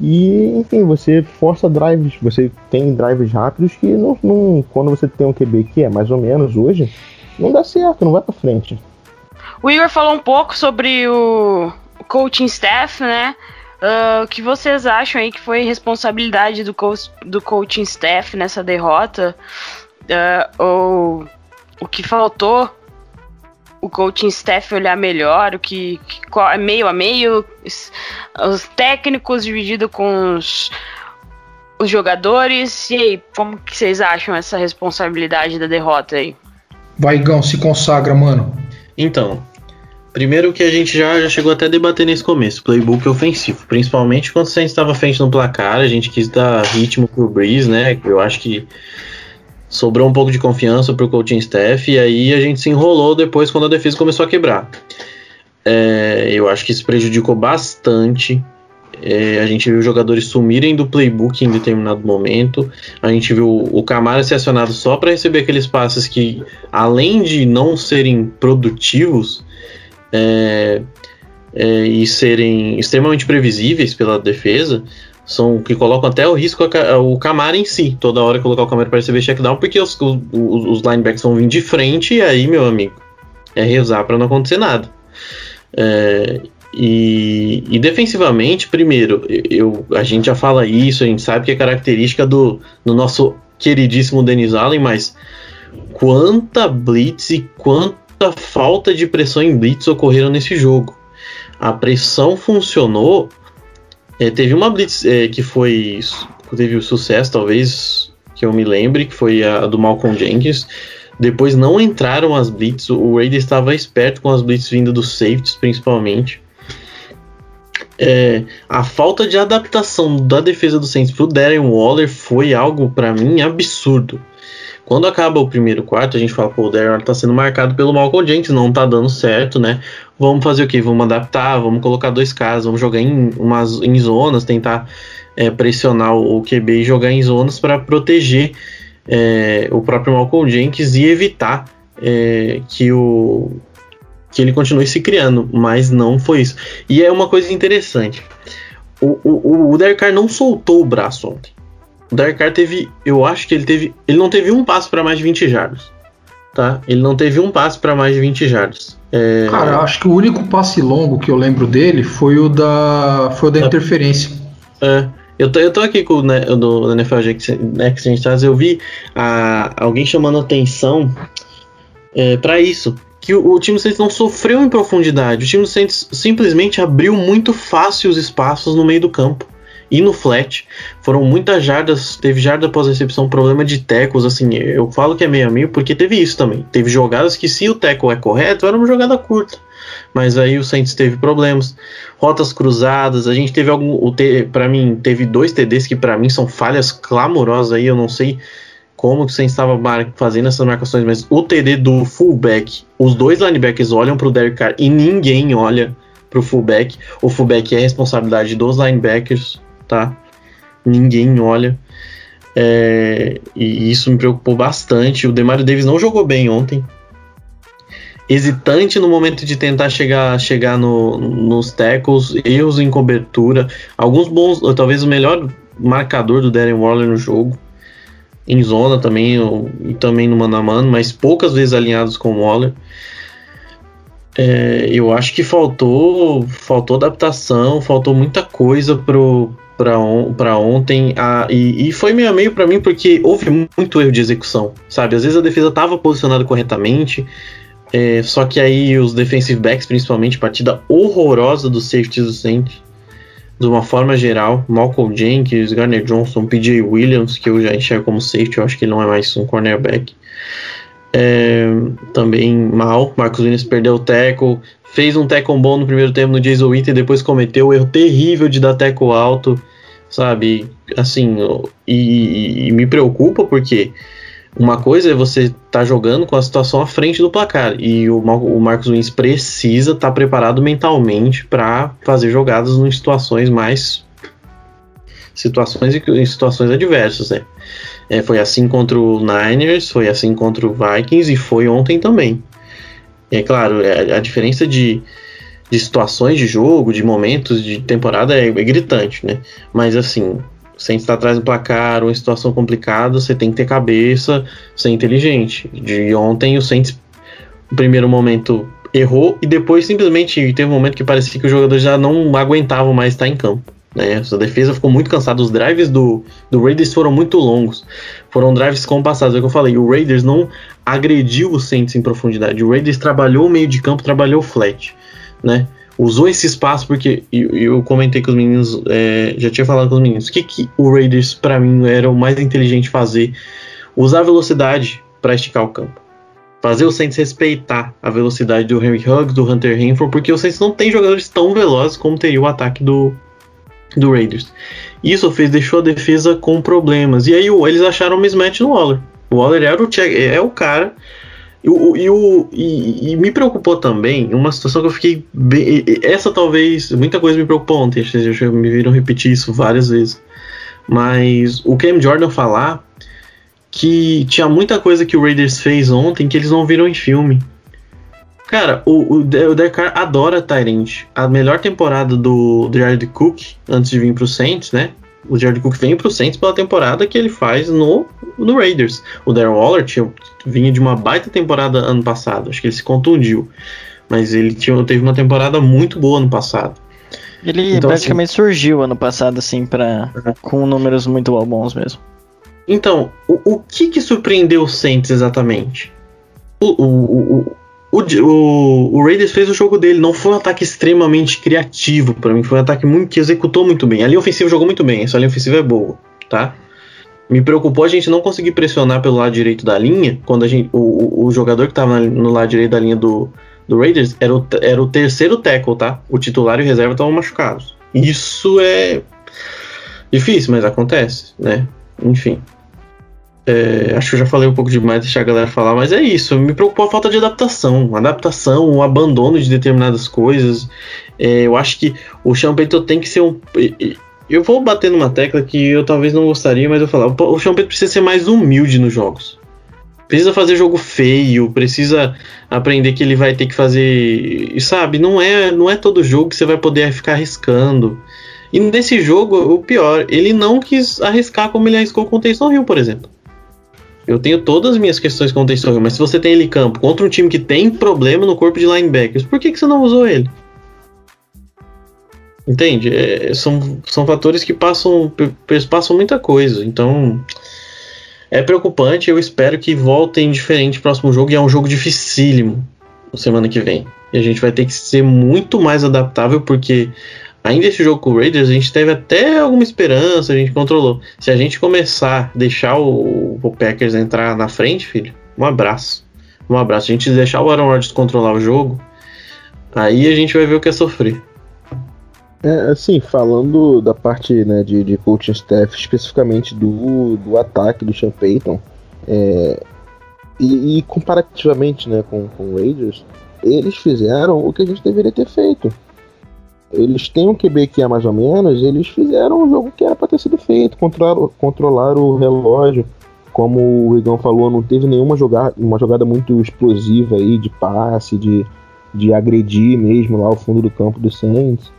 E, enfim, você força drives, você tem drives rápidos que não, não, quando você tem um QB que é mais ou menos hoje, não dá certo, não vai para frente. O Igor falou um pouco sobre o coaching staff, né? Uh, o que vocês acham aí que foi responsabilidade do, co do coaching staff nessa derrota? Uh, ou o que faltou o coaching staff olhar melhor, o que, que é meio a meio, os técnicos dividido com os, os jogadores. E aí, como que vocês acham essa responsabilidade da derrota aí? Vai, Gão, se consagra, mano. Então, primeiro que a gente já, já chegou até a debater nesse começo, playbook ofensivo. Principalmente quando você estava frente no placar, a gente quis dar ritmo pro Breeze, né? Eu acho que sobrou um pouco de confiança pro coaching staff e aí a gente se enrolou depois quando a defesa começou a quebrar. É, eu acho que isso prejudicou bastante. É, a gente viu jogadores sumirem do playbook em determinado momento. A gente viu o Camara ser acionado só para receber aqueles passes que, além de não serem produtivos é, é e serem extremamente previsíveis pela defesa, são que colocam até o risco o Camara em si, toda hora colocar o Camara para receber checkdown, porque os, os, os linebackers vão vir de frente e aí, meu amigo, é rezar para não acontecer nada. É, e, e, defensivamente, primeiro, eu, a gente já fala isso, a gente sabe que é característica do, do nosso queridíssimo Denis Allen, mas quanta blitz e quanta falta de pressão em blitz ocorreram nesse jogo. A pressão funcionou é, teve uma blitz é, que foi teve o sucesso, talvez que eu me lembre, que foi a do Malcolm Jenkins. Depois não entraram as blitz, o Raiders estava esperto com as blitz vindo dos safeties, principalmente. É, a falta de adaptação da defesa do Saints pro Darren Waller foi algo para mim absurdo. Quando acaba o primeiro quarto, a gente fala, pô, o Darren tá sendo marcado pelo Malcolm Jenkins, não tá dando certo, né? Vamos fazer o quê? Vamos adaptar, vamos colocar dois caras, vamos jogar em, umas, em zonas, tentar é, pressionar o, QB e jogar em zonas para proteger é, o próprio Malcolm Jenkins e evitar é, que o que ele continue se criando, mas não foi isso. E é uma coisa interessante. O, o, o Derek Carr não soltou o braço ontem. O Derek Carr teve, eu acho que ele teve, ele não teve um passo para mais de 20 jardas, tá? Ele não teve um passo para mais de 20 jardas. É... Cara, acho que o único passe longo que eu lembro dele foi o da, foi o da é. interferência. É. Eu tô, eu tô aqui com o né, do NFL Next Stars, eu vi a, alguém chamando atenção é, para isso. Que o, o time do Saints não sofreu em profundidade. O time do Saints simplesmente abriu muito fácil os espaços no meio do campo e no flat. Foram muitas jardas, teve jarda após recepção, problema de tecos, assim, eu falo que é meio a meio porque teve isso também. Teve jogadas que se o teco é correto, era uma jogada curta. Mas aí o Saints teve problemas, rotas cruzadas, a gente teve algum, o para mim teve dois TDs que para mim são falhas clamorosas aí, eu não sei como que o Saints estava fazendo essas marcações, mas o TD do fullback, os dois linebackers olham para o Derek Carr e ninguém olha para o fullback. O fullback é responsabilidade dos linebackers tá? Ninguém olha. É, e isso me preocupou bastante. O Demario Davis não jogou bem ontem. Hesitante no momento de tentar chegar, chegar no, nos tackles, erros em cobertura. Alguns bons, talvez o melhor marcador do Darren Waller no jogo. Em zona também, e também no mano a mano, mas poucas vezes alinhados com o Waller. É, eu acho que faltou faltou adaptação, faltou muita coisa pro, para on, ontem. A, e, e foi meio a meio para mim porque houve muito erro de execução, sabe? Às vezes a defesa estava posicionada corretamente, é, só que aí os defensive backs, principalmente, partida horrorosa dos safeties do Saints, de uma forma geral. Malcolm Jenkins, Garner Johnson, PJ Williams, que eu já enxergo como safety, eu acho que ele não é mais um cornerback. É, também mal. Marcos Williams perdeu o tackle. Fez um tackle bom no primeiro tempo no Jason Winter e depois cometeu o erro terrível de dar tackle alto, sabe? Assim, e, e me preocupa porque uma coisa é você estar tá jogando com a situação à frente do placar e o, o Marcos Williams precisa estar tá preparado mentalmente para fazer jogadas em situações mais situações em situações adversas, né? É, foi assim contra o Niners, foi assim contra o Vikings e foi ontem também. É claro, é, a diferença de, de situações de jogo, de momentos de temporada é, é gritante, né? Mas assim, sem estar atrás do placar em situação complicada, você tem que ter cabeça, ser inteligente. De ontem o Saints, no primeiro momento, errou e depois simplesmente teve um momento que parecia que os jogadores já não aguentavam mais estar em campo. Né? A defesa ficou muito cansada. Os drives do, do Raiders foram muito longos. Foram drives compassados. É o que eu falei. O Raiders não agrediu o Saints em profundidade. O Raiders trabalhou o meio de campo, trabalhou flat. Né? Usou esse espaço porque eu, eu comentei com os meninos, é, já tinha falado com os meninos. O que, que o Raiders, para mim, era o mais inteligente fazer? Usar a velocidade para esticar o campo fazer o Saints respeitar a velocidade do Henry Huggs, do Hunter Renfro, porque o Saints não tem jogadores tão velozes como teria o ataque do, do Raiders. Isso fez, deixou a defesa com problemas. E aí eles acharam um mismatch no Waller. O Waller era o, é o cara. E, o, e, e, me preocupou também uma situação que eu fiquei. Bem, essa talvez. Muita coisa me preocupou ontem. Vocês me viram repetir isso várias vezes. Mas o Cam Jordan falar que tinha muita coisa que o Raiders fez ontem que eles não viram em filme. Cara, o, o, o adora Tyrant. A melhor temporada do, do Jared Cook, antes de vir pro Saints, né? O Jared Cook vem pro Saints pela temporada que ele faz no, no Raiders. O Darren Waller tinha, vinha de uma baita temporada ano passado. Acho que ele se contundiu. Mas ele tinha, teve uma temporada muito boa ano passado. Ele então, praticamente assim, surgiu ano passado, assim, pra, com números muito bons mesmo. Então, o, o que que surpreendeu o Saints exatamente? O, o, o, o, o, o, Raiders fez o jogo dele, não foi um ataque extremamente criativo para mim, foi um ataque muito, que executou muito bem. A linha ofensiva jogou muito bem, essa linha ofensiva é boa, tá? Me preocupou a gente não conseguir pressionar pelo lado direito da linha, quando a gente, o, o jogador que estava no lado direito da linha do, do Raiders era o, era o terceiro tackle, tá? O titular e o reserva estavam machucados. Isso é difícil, mas acontece, né? Enfim. É, acho que eu já falei um pouco demais, deixar a galera falar, mas é isso. Me preocupou a falta de adaptação. Adaptação, o abandono de determinadas coisas. É, eu acho que o Payton tem que ser um. Eu vou bater numa tecla que eu talvez não gostaria, mas eu falar. O Payton precisa ser mais humilde nos jogos. Precisa fazer jogo feio, precisa aprender que ele vai ter que fazer. Sabe, não é, não é todo jogo que você vai poder ficar arriscando. E nesse jogo, o pior, ele não quis arriscar como ele arriscou com o Taysom Hill, por exemplo. Eu tenho todas as minhas questões com o Hill, mas se você tem ele campo contra um time que tem problema no corpo de linebackers, por que, que você não usou ele? Entende? É, são, são fatores que passam, passam muita coisa. Então é preocupante. Eu espero que voltem diferente no próximo jogo. E é um jogo dificílimo semana que vem. E a gente vai ter que ser muito mais adaptável porque Ainda esse jogo com o Raiders, a gente teve até alguma esperança, a gente controlou. Se a gente começar a deixar o, o Packers entrar na frente, filho, um abraço. Um abraço. A gente deixar o Aaron Rodgers controlar o jogo, aí a gente vai ver o que é sofrer. É, assim, falando da parte né, de, de coaching staff, especificamente do, do ataque do Sean Payton, é, e, e, comparativamente né, com, com o Raiders, eles fizeram o que a gente deveria ter feito eles têm um QB que é mais ou menos, eles fizeram um jogo que era para ter sido feito, controlar, controlar o relógio. Como o Igão falou, não teve nenhuma jogada, uma jogada muito explosiva aí de passe, de, de agredir mesmo lá o fundo do campo do Saints.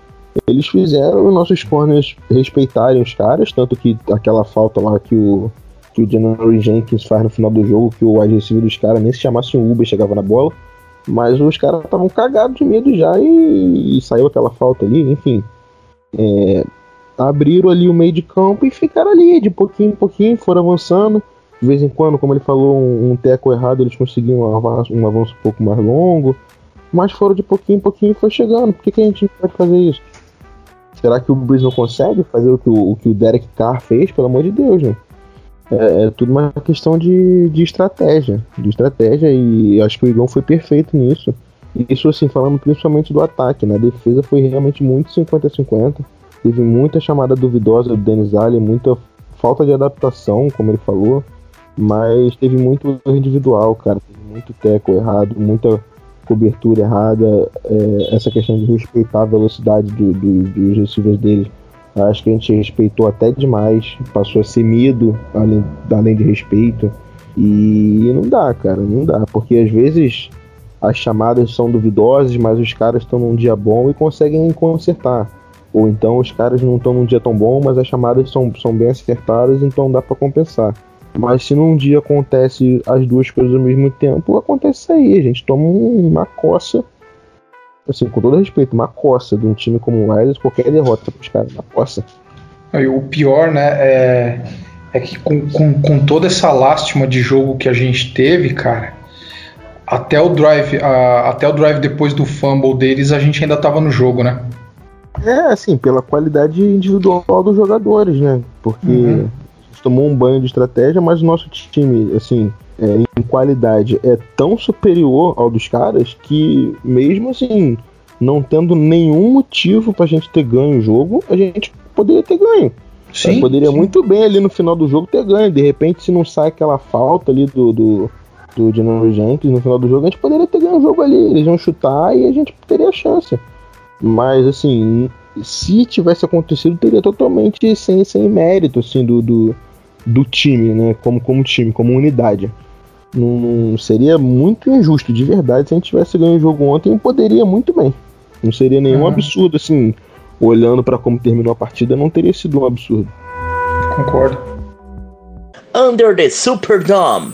Eles fizeram os nossos corners respeitarem os caras, tanto que aquela falta lá que o, que o Jenkins faz no final do jogo, que o receiver dos caras nem se chamasse um Uber chegava na bola. Mas os caras estavam cagados de medo já e, e, saiu aquela falta ali, enfim. É, abriram ali o meio de campo e ficaram ali, de pouquinho em pouquinho, foram avançando. De vez em quando, como ele falou, um, um teco errado, eles conseguiam um avanço, um avanço um pouco mais longo. Mas foram de pouquinho em pouquinho e foi chegando. Por que, que a gente não pode fazer isso? Será que o Breeze não consegue fazer o que o, o que o Derek Carr fez? Pelo amor de Deus, né? É, é tudo uma questão de, de estratégia. De estratégia, e acho que o Igão foi perfeito nisso. Isso, assim, falando principalmente do ataque, né? A defesa foi realmente muito 50-50. Teve muita chamada duvidosa do Denis Allen, muita falta de adaptação, como ele falou. Mas teve muito individual, cara. Teve muito teco errado, muita cobertura errada. É, essa questão de respeitar a velocidade do, do, dos receivers dele. Acho que a gente respeitou até demais. Passou a ser medo, além, além de respeito. E não dá, cara, não dá. Porque às vezes as chamadas são duvidosas, mas os caras estão num dia bom e conseguem consertar. Ou então os caras não estão num dia tão bom, mas as chamadas são, são bem acertadas, então dá para compensar. Mas se num dia acontece as duas coisas ao mesmo tempo, acontece isso aí. A gente toma uma coça, assim, com todo respeito, uma coça de um time como o Riders, qualquer derrota para os caras, uma coça. o pior, né, é, é que com, com, com toda essa lástima de jogo que a gente teve, cara, até o drive, a, até o drive depois do fumble deles, a gente ainda tava no jogo, né? É, assim, pela qualidade individual dos jogadores, né? Porque uhum. A tomou um banho de estratégia, mas o nosso time, assim, é, em qualidade é tão superior ao dos caras que, mesmo assim, não tendo nenhum motivo pra gente ter ganho o jogo, a gente poderia ter ganho. Sim, poderia sim. muito bem ali no final do jogo ter ganho. De repente, se não sai aquela falta ali do, do do General Jenkins no final do jogo, a gente poderia ter ganho o jogo ali. Eles iam chutar e a gente teria chance. Mas, assim, se tivesse acontecido, teria totalmente sem, sem mérito, assim, do, do, do time, né? Como, como time, como unidade. Não, seria muito injusto, de verdade, se a gente tivesse ganho o jogo ontem, poderia muito bem. Não seria nenhum uhum. absurdo, assim, olhando para como terminou a partida, não teria sido um absurdo. Concordo. Under the Superdome.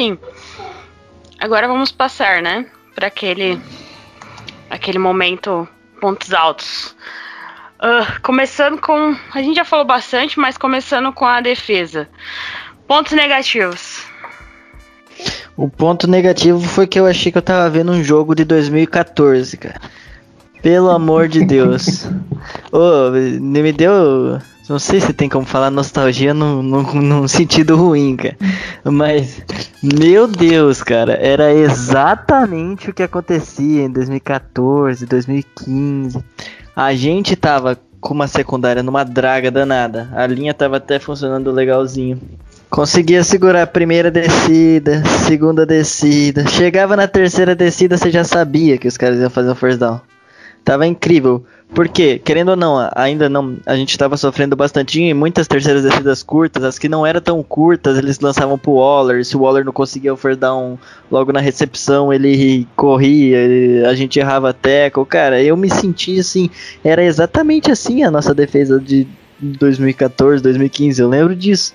Assim, agora vamos passar, né, para aquele aquele momento pontos altos. Uh, começando com, a gente já falou bastante, mas começando com a defesa. Pontos negativos. O ponto negativo foi que eu achei que eu tava vendo um jogo de 2014, cara. Pelo amor de Deus. Ô, oh, me deu não sei se tem como falar nostalgia num, num, num sentido ruim, cara. Mas, meu Deus, cara, era exatamente o que acontecia em 2014, 2015. A gente tava com uma secundária numa draga danada. A linha tava até funcionando legalzinho. Conseguia segurar a primeira descida, segunda descida. Chegava na terceira descida, você já sabia que os caras iam fazer um first down. Tava incrível. Porque, querendo ou não, ainda não, a gente estava sofrendo bastante em muitas terceiras descidas curtas, as que não eram tão curtas, eles lançavam pro Waller, se o Waller não conseguia o first down logo na recepção, ele corria, ele, a gente errava tackle, cara, eu me senti assim, era exatamente assim a nossa defesa de 2014, 2015, eu lembro disso.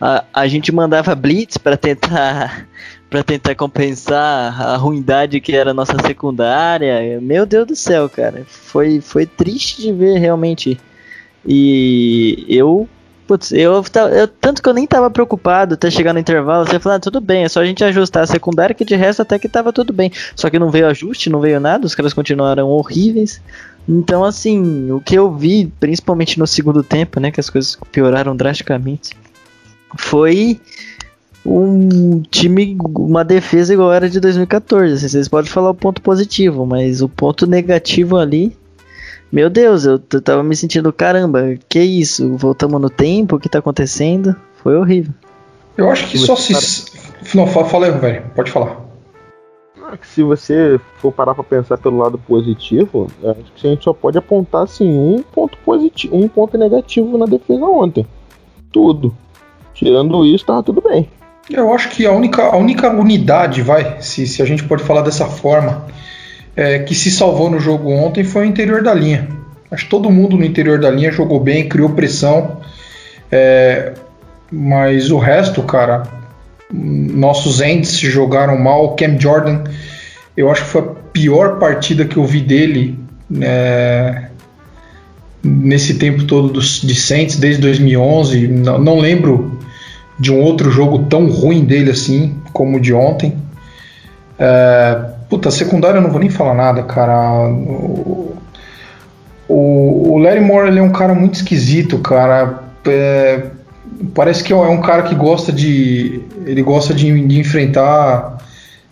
A, a gente mandava blitz para tentar para tentar compensar a ruindade que era a nossa secundária. Meu Deus do céu, cara. Foi, foi triste de ver realmente. E eu. Putz, eu, eu, tanto que eu nem tava preocupado até chegar no intervalo. Você falou, ah, tudo bem, é só a gente ajustar a secundária, que de resto até que tava tudo bem. Só que não veio ajuste, não veio nada, os caras continuaram horríveis. Então, assim, o que eu vi, principalmente no segundo tempo, né, que as coisas pioraram drasticamente, foi um time, uma defesa igual era de 2014. Assim, vocês podem falar o ponto positivo, mas o ponto negativo ali. Meu Deus, eu, tava me sentindo caramba, que isso? Voltamos no tempo, o que tá acontecendo? Foi horrível. Eu acho que só se. Não, fala aí, velho, pode falar. Se você for parar pra pensar pelo lado positivo, acho que a gente só pode apontar assim um ponto positivo, um ponto negativo na defesa ontem. Tudo. Tirando isso, tava tudo bem. Eu acho que a única, a única unidade, vai, se, se a gente pode falar dessa forma, é, que se salvou no jogo ontem foi o interior da linha. Acho que todo mundo no interior da linha jogou bem, criou pressão. É, mas o resto, cara, nossos ends jogaram mal. O Cam Jordan, eu acho que foi a pior partida que eu vi dele né, nesse tempo todo dos, de Saints, desde 2011. Não, não lembro de um outro jogo tão ruim dele assim como o de ontem. É, puta, secundária eu não vou nem falar nada, cara. O, o, o Larry Moore ele é um cara muito esquisito, cara. É, parece que é um cara que gosta de. Ele gosta de, de enfrentar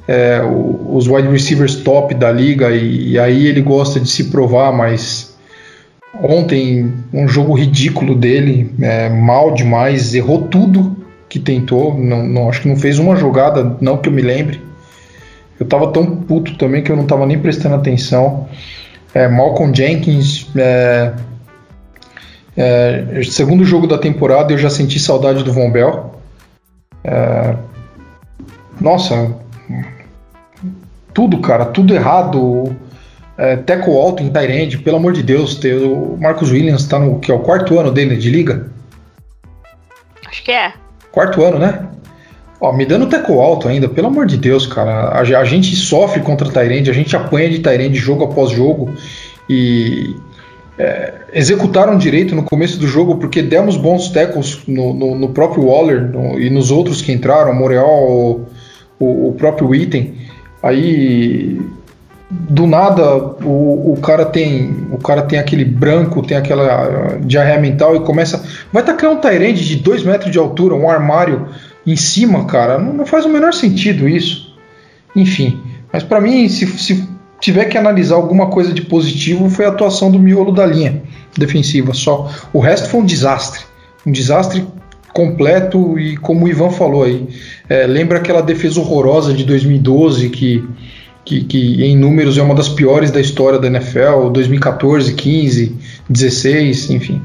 é, os wide receivers top da liga e, e, aí ele gosta de se provar, mas ontem um jogo ridículo dele, é, mal demais, errou tudo que tentou, não, não, acho que não fez uma jogada, não que eu me lembre. Eu tava tão puto também que eu não tava nem prestando atenção. É, Malcolm Jenkins, é, é, segundo jogo da temporada, eu já senti saudade do Von Bell. É, nossa, tudo, cara, tudo errado. É, Teco alto em Tyrande, pelo amor de Deus. Ter, o Marcos Williams tá no que é o quarto ano dele de liga. Acho que é. Quarto ano, né? Ó, me dando teco alto ainda, pelo amor de Deus, cara. A, a gente sofre contra Tyrande, a gente apanha de Tyrande jogo após jogo. E é, executaram direito no começo do jogo porque demos bons tackles no, no, no próprio Waller no, e nos outros que entraram, Moreal, o, o próprio Item. Aí do nada o, o cara tem o cara tem aquele branco, tem aquela diarreia mental e começa. Vai tacar um Tyrande de 2 metros de altura, um armário em cima, cara. Não, não faz o menor sentido isso. Enfim. Mas para mim, se, se tiver que analisar alguma coisa de positivo, foi a atuação do miolo da linha defensiva só. O resto foi um desastre. Um desastre completo e como o Ivan falou aí, é, lembra aquela defesa horrorosa de 2012 que que, que em números é uma das piores da história da NFL, 2014, 15, 16, enfim.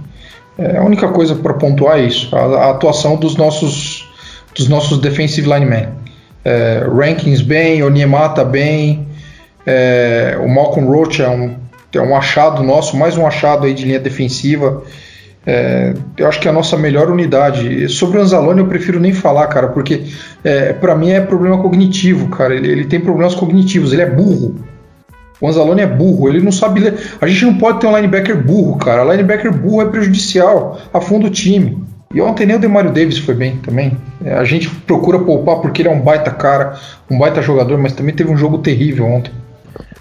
É, a única coisa para pontuar é isso, a, a, atuação dos nossos, dos nossos defensive linemen. É, rankings bem, Onyemata bem, é, o Malcolm Roach é um, é um achado nosso, mais um achado aí de linha defensiva. É, eu acho que é a nossa melhor unidade. Sobre o Anzalone eu prefiro nem falar, cara, porque é, para mim é problema cognitivo, cara. Ele, ele, tem problemas cognitivos, ele é burro. O Anzalone é burro, ele não sabe ler. A gente não pode ter um linebacker burro, cara. Linebacker burro é prejudicial, afunda o time. E ontem nem o Demario Davis foi bem também. É, a gente procura poupar porque ele é um baita cara, um baita jogador, mas também teve um jogo terrível ontem.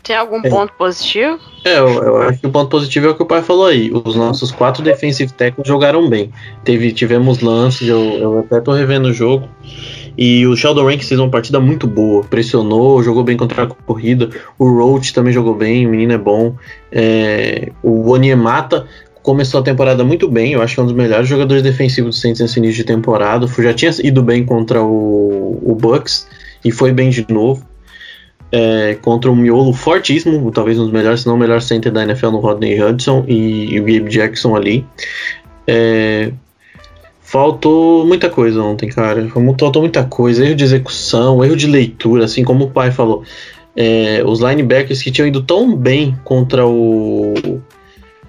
Tem algum é. ponto positivo? É, eu, eu, acho que o ponto positivo é o que o pai falou aí. Os nossos quatro defensive tackles jogaram bem. Teve, tivemos lances, eu, eu até tô revendo o jogo. E o Sheldon Ranks fez uma partida muito boa. Pressionou, jogou bem contra a corrida. O Roach também jogou bem, o menino é bom. É, o Onyemata começou a temporada muito bem. Eu acho que é um dos melhores jogadores defensivos do Saints nesse início de temporada. Já tinha ido bem contra o, o Bucks e foi bem de novo é, contra um miolo fortíssimo, talvez um dos melhores, se não o melhor center da NFL no Rodney Hudson e, e o Gabe Jackson ali. É, faltou muita coisa ontem, cara. Faltou muita coisa, erro de execução, erro de leitura, assim como o pai falou. É, os linebackers que tinham ido tão bem contra o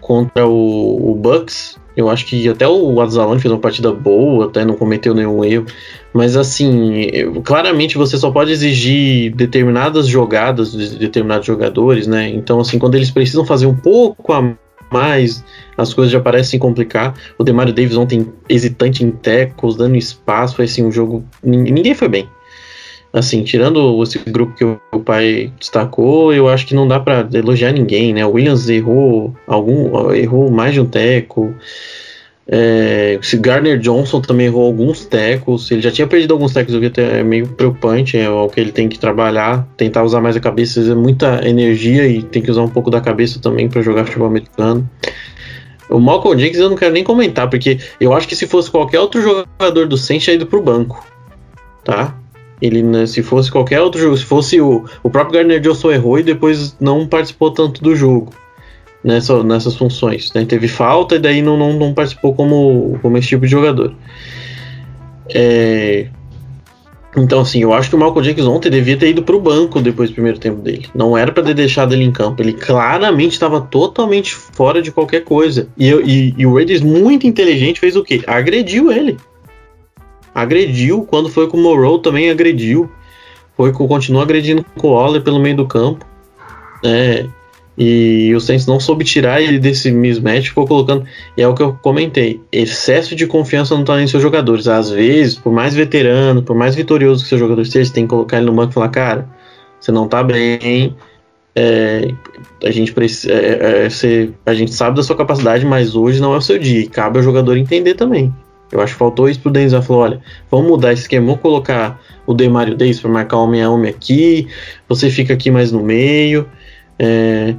contra o, o Bucks eu acho que até o Adzalone fez uma partida boa, até não cometeu nenhum erro. Mas assim, claramente você só pode exigir determinadas jogadas de determinados jogadores, né? Então, assim, quando eles precisam fazer um pouco a mais, as coisas já parecem complicar. O Demario Davis ontem hesitante em tecos, dando espaço, foi assim, um jogo. Ninguém foi bem assim, tirando esse grupo que o pai destacou, eu acho que não dá para elogiar ninguém, né? O Williams errou algum, errou mais de um teco. É, se Gardner Johnson também errou alguns tecos, ele já tinha perdido alguns tecos, o que é meio preocupante, é o que ele tem que trabalhar, tentar usar mais a cabeça, é muita energia e tem que usar um pouco da cabeça também para jogar futebol americano. O Malcolm Jenkins eu não quero nem comentar, porque eu acho que se fosse qualquer outro jogador do Saints tinha ido pro banco, tá? Ele, né, se fosse qualquer outro jogo, se fosse o, o próprio Gardner Johnson errou e depois não participou tanto do jogo nessa, nessas funções. Né? Teve falta e daí não, não, não participou como, como esse tipo de jogador. É, Então, assim, eu acho que o Malcolm Jenkins ontem devia ter ido pro banco depois do primeiro tempo dele. Não era para ter deixado ele em campo. Ele claramente estava totalmente fora de qualquer coisa. E, eu, e, e o Raiders, muito inteligente, fez o quê? Agrediu ele. Agrediu. Quando foi com o Morrow, também agrediu. Foi com, continuou agredindo com o Waller pelo meio do campo. É, e o Saints não soube tirar ele desse mismatch, ficou colocando. E é o que eu comentei: excesso de confiança não está em seus jogadores. Às vezes, por mais veterano, por mais vitorioso que seu jogador seja, você tem que colocar ele no banco e falar: cara, você não tá bem. É, a, gente precisa, é, é, você, a gente sabe da sua capacidade, mas hoje não é o seu dia. E cabe ao jogador entender também. Eu acho que faltou isso pro Denzel. Falou: olha, vamos mudar esse esquema, vamos colocar o Demario Davis para marcar homem a homem aqui. Você fica aqui mais no meio. É,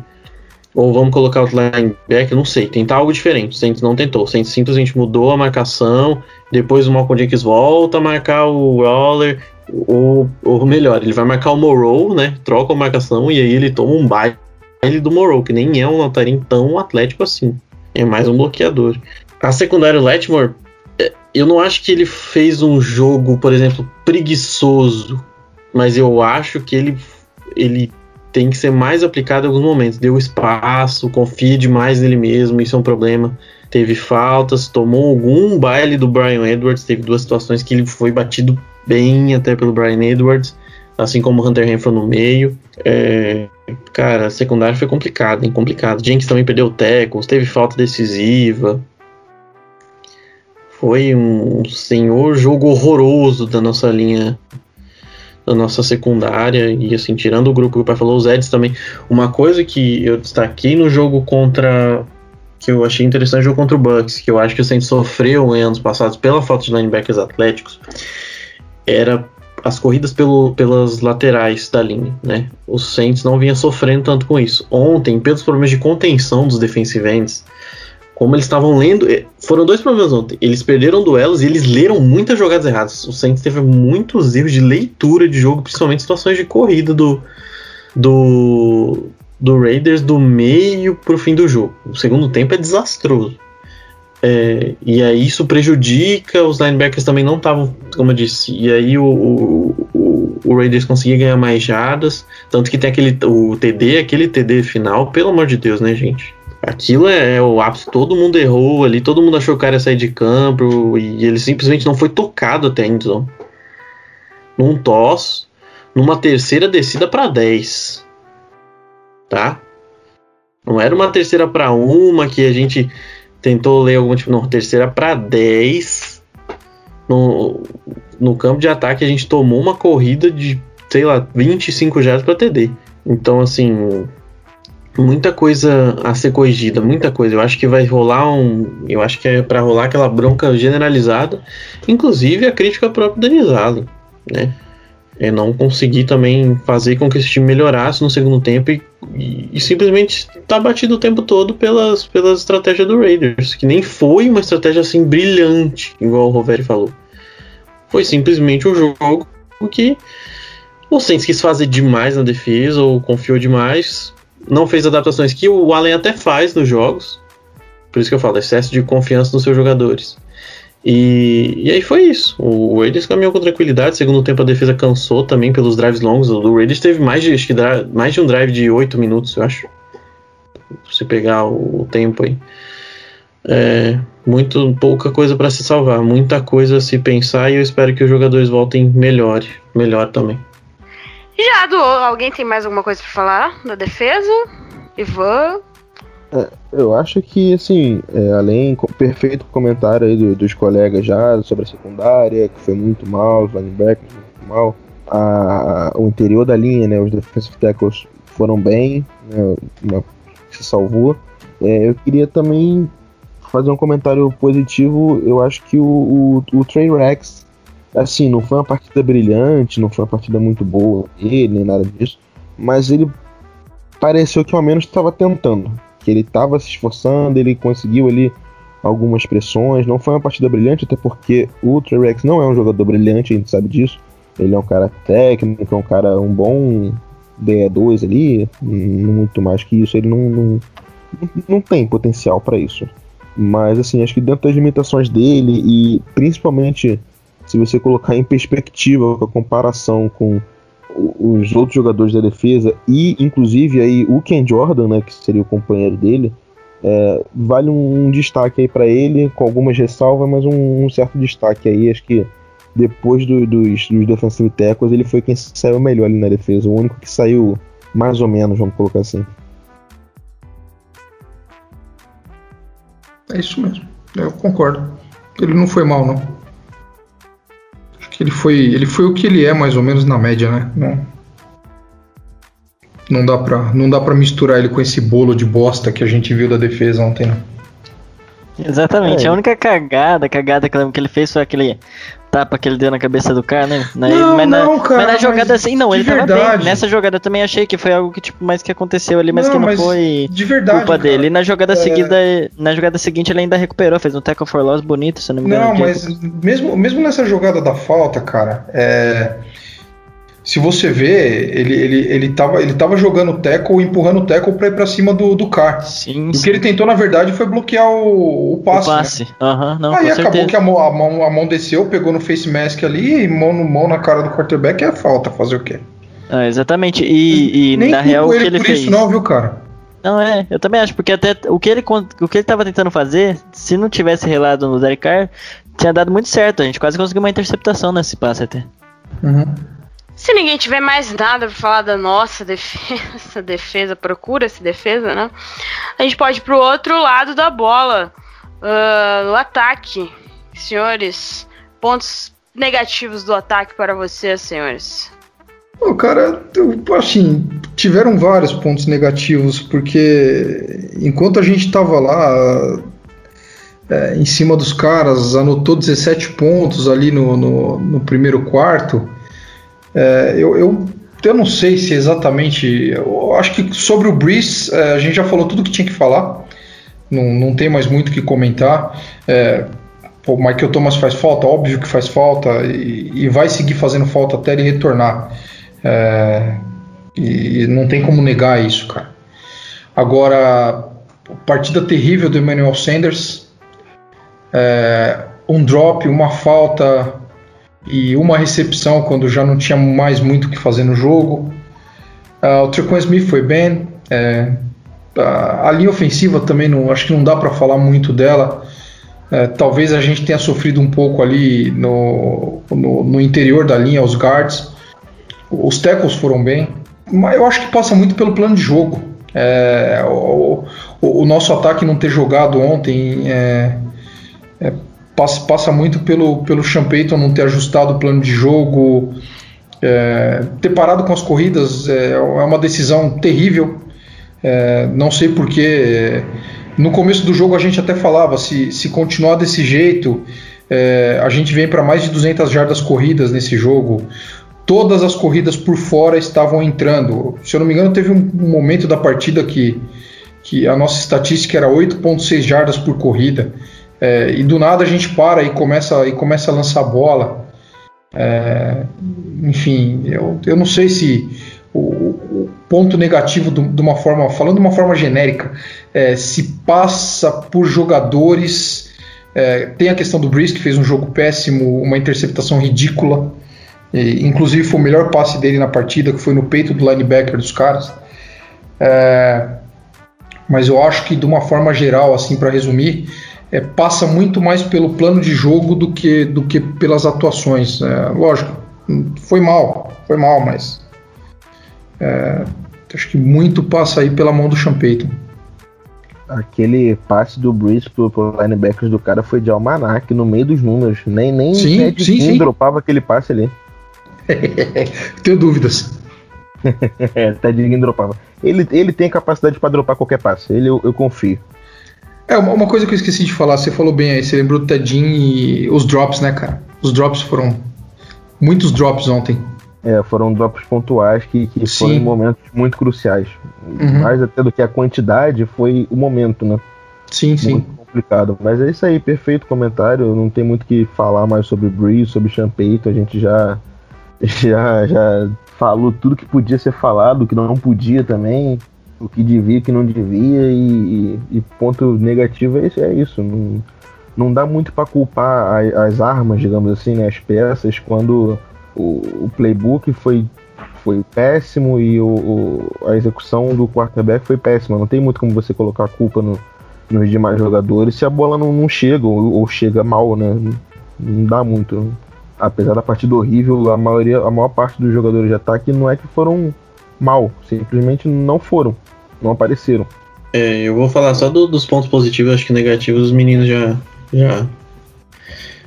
ou vamos colocar o linebacker, não sei, tentar algo diferente. O Saints não tentou. O Saints simplesmente mudou a marcação. Depois o Malcolm Jenkins volta a marcar o Waller. Ou, ou melhor, ele vai marcar o Morrow, né? Troca a marcação e aí ele toma um baile do Morrow, que nem é um Natarim tão atlético assim. É mais um bloqueador. A secundária Letmore, eu não acho que ele fez um jogo, por exemplo, preguiçoso, mas eu acho que ele, ele tem que ser mais aplicado em alguns momentos. Deu espaço, confia demais nele mesmo, isso é um problema. Teve faltas, tomou algum baile do Brian Edwards, teve duas situações que ele foi batido bem até pelo Brian Edwards, assim como o Hunter Renfro no meio. É, cara, a secundária foi complicada, hein, complicado. Jenkins também perdeu tackles, teve falta decisiva. Foi um senhor jogo horroroso da nossa linha da nossa secundária e assim, tirando o grupo que o pai falou, os Eds também. Uma coisa que eu destaquei no jogo contra que eu achei interessante o jogo contra o Bucks, que eu acho que o Saints sofreu em anos passados pela falta de linebackers atléticos, era as corridas pelo, pelas laterais da linha, né? O Saints não vinha sofrendo tanto com isso. Ontem, pelos problemas de contenção dos defensive ends, como eles estavam lendo. Eh, foram dois problemas ontem. Eles perderam duelos e eles leram muitas jogadas erradas. O Saints teve muitos erros de leitura de jogo, principalmente situações de corrida do. do. do Raiders do meio pro fim do jogo. O segundo tempo é desastroso. É, e aí isso prejudica, os linebackers também não estavam, como eu disse, e aí o, o, o, o, Raiders conseguia ganhar mais jardas, tanto que tem aquele o TD, aquele TD final, pelo amor de Deus, né, gente? Aquilo é, é, o ápice, todo mundo errou ali, todo mundo achou que o cara ia sair de campo e ele simplesmente não foi tocado até a endzone. Num toss, numa terceira descida para 10. Tá? Não era uma terceira para uma que a gente tentou ler algum tipo, não, terceira para 10. No, no campo de ataque a gente tomou uma corrida de, sei lá, 25 jardas para TD. Então, assim, muita coisa a ser corrigida, muita coisa. Eu acho que vai rolar um. Eu acho que é para rolar aquela bronca generalizada, inclusive a crítica ao próprio Denizado, né? É não conseguir também fazer com que esse time melhorasse no segundo tempo e, e, e simplesmente tá batido o tempo todo pelas, pelas estratégias do Raiders, que nem foi uma estratégia assim brilhante, igual o Roveri falou. Foi simplesmente um jogo que o Saints quis fazer demais na defesa ou confiou demais, não fez adaptações que o Allen até faz nos jogos. Por isso que eu falo, excesso de confiança nos seus jogadores. E, e aí foi isso. O Raiders caminhou com tranquilidade. Segundo tempo a defesa cansou também pelos drives longos. O Raiders teve mais de, acho que, mais de um drive de 8 minutos, eu acho. Se pegar o, tempo aí. É, muito pouca coisa para se salvar, muita coisa a se pensar e eu espero que os jogadores voltem melhor, melhor também. Já do alguém tem mais alguma coisa para falar da defesa? Ivan? É, eu acho que, assim, é, além do perfeito comentário aí do, dos colegas já sobre a secundária, que foi muito mal, os linebackers muito mal, a, o interior da linha, né, os defensive tackles foram bem, né, uma, se salvou. É, eu queria também fazer um comentário positivo, eu acho que o, o, o Trey Rex Assim, não foi uma partida brilhante, não foi uma partida muito boa ele, nem nada disso, mas ele pareceu que ao menos estava tentando, que ele estava se esforçando, ele conseguiu ali algumas pressões. Não foi uma partida brilhante, até porque o T-Rex não é um jogador brilhante, a gente sabe disso. Ele é um cara técnico, é um cara, um bom DE2 ali, muito mais que isso, ele não, não, não tem potencial para isso. Mas assim, acho que dentro das limitações dele e principalmente se você colocar em perspectiva a comparação com os outros jogadores da defesa e inclusive aí o Ken Jordan, né, que seria o companheiro dele, é, vale um, um destaque aí pra ele, com algumas ressalvas, mas um, um certo destaque aí. Acho que depois do- dos, dos defensive tackles, ele foi quem saiu melhor ali na defesa, o único que saiu mais ou menos, vamos colocar assim. É isso mesmo. Eu concordo. Ele não foi mal, não. Que ele foi, ele foi o que ele é, mais ou menos, na média, né? Não, não dá pra, não dá pra misturar ele com esse bolo de bosta que a gente viu da defesa ontem, né? Exatamente, É. a única cagada, cagada que ele fez foi aquele tapa que ele deu na cabeça do cara, né? Na- Não, mas, na, não, cara, mas na jogada mas assim, não, ele tava verdade. bem. Nessa jogada eu também achei que foi algo que, tipo, mais que aconteceu ali, mas Não, que não mas foi de verdade, culpa cara. dele. E na jogada É. seguida, na jogada seguinte ele ainda recuperou, fez um tackle for loss bonito, se eu não me engano. Não, que- mas mesmo, mesmo nessa jogada da falta, cara, é, se você vê, ele, ele, ele, tava, ele tava jogando o tackle, empurrando o tackle pra ir pra cima do, do cara. Sim, o sim. que ele tentou, na verdade, foi bloquear o, o o passe. né? passe. Aham, não, Aí com acabou certeza. que a mão, a, mão, a mão desceu, pegou no face mask ali, e mão, no, mão na cara do quarterback é falta, fazer o quê? Ah, exatamente. E, e Nem na real o que ele ele por fez. isso não, viu, cara? Não, é, eu também acho, porque até o que ele, o que ele tava tentando fazer, se não tivesse relado no Derek Carr, tinha dado muito certo. A gente quase conseguiu uma interceptação nesse passe até. Uhum. Se ninguém tiver mais nada pra falar da nossa defesa, defesa, procura-se defesa, né? A gente pode ir pro outro lado da bola. Ah, o ataque. Senhores, pontos negativos do ataque para vocês, senhores. Pô, cara, eu, assim, tiveram vários pontos negativos, porque enquanto a gente tava lá é, em cima dos caras, anotou 17 pontos ali no, no, no primeiro quarto, é, eu, eu, eu não sei se exatamente. Eu acho que sobre o Breeze, é, a gente já falou tudo que tinha que falar, não, não tem mais muito o que comentar. É, o Michael Thomas faz falta, óbvio que faz falta, e, e vai seguir fazendo falta até ele retornar. É, e não tem como negar isso, cara. Agora, partida terrível do Emmanuel Sanders. É, um drop, uma falta e uma recepção quando já não tinha mais muito o que fazer no jogo. Ah, o Trequan Smith foi bem. É, a, a linha ofensiva também não, acho que não dá para falar muito dela. É, talvez a gente tenha sofrido um pouco ali no, no, no interior da linha, os guards. Os tackles foram bem, mas eu acho que passa muito pelo plano de jogo. É, o, o- o nosso ataque não ter jogado ontem é, é, passa, muito pelo, pelo Sean Payton não ter ajustado o plano de jogo, é, ter parado com as corridas é, é uma decisão terrível. É, não sei porque no começo do jogo a gente até falava se, se continuar desse jeito é, a gente vem para mais de 200 jardas corridas nesse jogo todas as corridas por fora estavam entrando. Se eu não me engano, teve um, um momento da partida que, que a nossa estatística era 8,6 jardas por corrida. É, e do nada a gente para e começa, e começa a lançar bola. É, enfim, eu, eu não sei se o, o ponto negativo do- de uma forma, falando de uma forma genérica, é, se passa por jogadores. é, tem a questão do Brice, que fez um jogo péssimo, uma interceptação ridícula. E, inclusive foi o melhor passe dele na partida, que foi no peito do linebacker dos caras. É, mas eu acho que de uma forma geral, assim, para resumir, é, passa muito mais pelo plano de jogo do que, do que pelas atuações. É, lógico, foi mal, foi mal, mas é, acho que muito passa aí pela mão do Sean Payton. Aquele passe do Breeze pro, pro linebackers do cara foi de almanac no meio dos números. Nem, nem Sim, Ted sim, sim. dropava aquele passe ali. Tenho dúvidas. É, Ted Ginn dropava. Ele, ele tem capacidade pra dropar qualquer passe. Ele eu, eu confio. É, uma, uma coisa que eu esqueci de falar, você falou bem aí, você lembrou do Tedinho e os drops, né, cara? Os drops foram muitos drops ontem. É, foram drops pontuais que, que foram Sim. em momentos muito cruciais. Uhum. Mais até do que a quantidade foi o momento, né? Sim, sim. Muito complicado. Mas é isso aí, perfeito comentário. Não tem muito o que falar mais sobre Breeze, sobre Payton. A gente já, já, já falou tudo que podia ser falado, que não podia também, o que devia, o que não devia. E, e- e ponto negativo é isso. É isso. Não, não dá muito para culpar as, as, armas, digamos assim, né, as peças, quando o, o playbook foi, foi péssimo e o, o, a execução do quarterback foi péssima. Não tem muito como você colocar a culpa no, nos demais jogadores se a bola não, não chega ou, ou chega mal, né? Não dá muito. Apesar da partida horrível, a maioria, a maior parte dos jogadores de ataque não é que foram mal, simplesmente não foram, não apareceram. É, eu vou falar só do, dos pontos positivos, acho que negativos os meninos já, já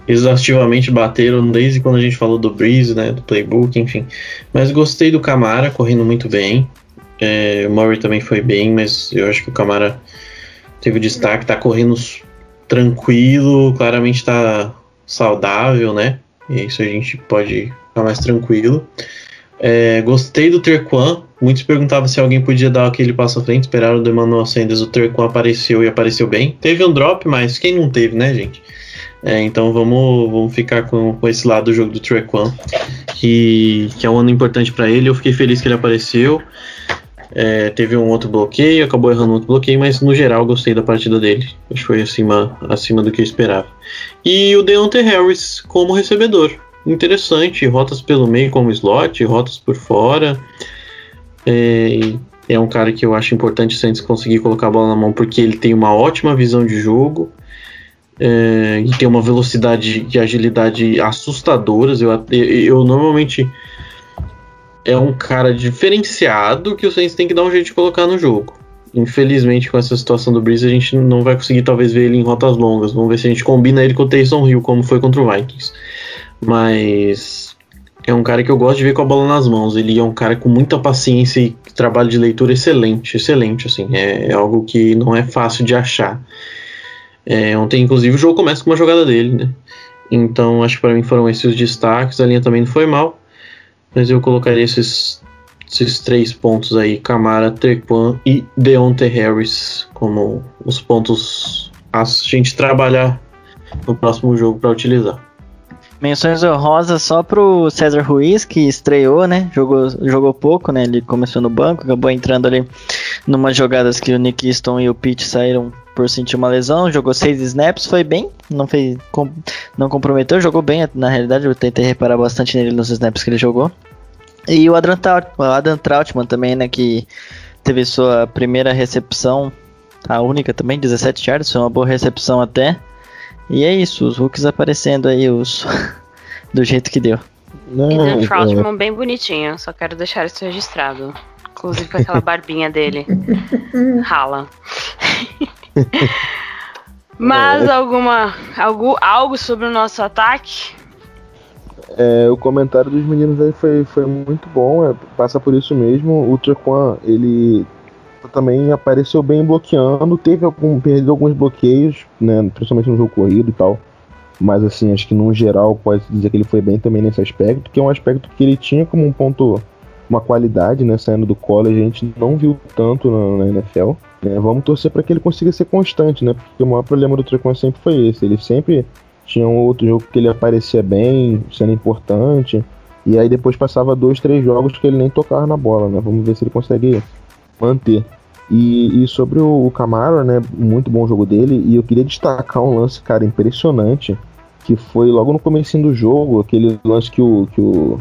exaustivamente bateram desde quando a gente falou do Breeze, né, do playbook, enfim. Mas gostei do Camara correndo muito bem. É, o Murray também foi bem, mas eu acho que o Camara teve destaque, tá correndo tranquilo, claramente tá saudável, né? E isso a gente pode ficar mais tranquilo. É, gostei do Terquan. Muitos perguntavam se alguém podia dar aquele passo à frente. Esperaram o Emmanuel Sanders. O Terquan apareceu e apareceu bem. Teve um drop, mas quem não teve, né, gente? É, então vamos, vamos ficar com, com esse lado do jogo do Trequan, que, que é um ano importante para ele. Eu fiquei feliz que ele apareceu. É, teve um outro bloqueio, acabou errando outro bloqueio, mas no geral gostei da partida dele. Acho que foi acima, acima do que eu esperava. E o Deontay Harris como recebedor interessante, rotas pelo meio como slot, rotas por fora. É, é um cara que eu acho importante se antes conseguir colocar a bola na mão, porque ele tem uma ótima visão de jogo é, e tem uma velocidade e agilidade assustadoras. Eu, eu, eu, normalmente é um cara diferenciado que o Saints tem que dar um jeito de colocar no jogo. Infelizmente, com essa situação do Breeze, a gente não vai conseguir talvez ver ele em rotas longas. Vamos ver se a gente combina ele com o Taysom Hill, como foi contra o Vikings. Mas é um cara que eu gosto de ver com a bola nas mãos. Ele é um cara com muita paciência e trabalho de leitura excelente, excelente, assim. É, é algo que não é fácil de achar. É, ontem, inclusive, o jogo começa com uma jogada dele, né? Então, acho que para mim foram esses os destaques. A linha também não foi mal, mas eu colocaria esses, esses três pontos aí: Camara, Trequan e Deontay Harris como os pontos a gente trabalhar no próximo jogo para utilizar. Menções honrosas só pro César Ruiz, que estreou, né? Jogou, jogou pouco, né? Ele começou no banco, acabou entrando ali numa jogadas que o Nick Easton e o Pete saíram por sentir uma lesão. Jogou seis snaps, foi bem, não fez, com, não comprometeu, jogou bem. Na realidade, eu tentei reparar bastante nele nos snaps que ele jogou. E o Adam, Traut, o Adam Trautman também, né? Que teve sua primeira recepção, a única também, 17 yards, foi uma boa recepção até. E é isso, os hooks aparecendo aí, os do jeito que deu. Não, e o Troutman é... bem bonitinho, só quero deixar isso registrado. Inclusive com aquela barbinha dele. Rala. Mas é. alguma. Algo, algo sobre o nosso ataque? É, o comentário dos meninos aí foi, foi muito bom, é, passa por isso mesmo. O Trequan, ele também apareceu bem bloqueando, teve algum, perdeu alguns bloqueios, né, principalmente no jogo corrido e tal. Mas assim, acho que no geral pode dizer que ele foi bem também nesse aspecto, que é um aspecto que ele tinha como um ponto, uma qualidade, né, saindo do college, a gente não viu tanto na, na NFL. Né, vamos torcer para que ele consiga ser constante, né, porque o maior problema do Trequan sempre foi esse, ele sempre tinha um outro jogo que ele aparecia bem, sendo importante, e aí depois passava dois, três jogos que ele nem tocava na bola, né, vamos ver se ele consegue manter. E, e, sobre o, o Camara, né, muito bom o jogo dele, e eu queria destacar um lance, cara, impressionante, que foi logo no começo do jogo, aquele lance que o, que o,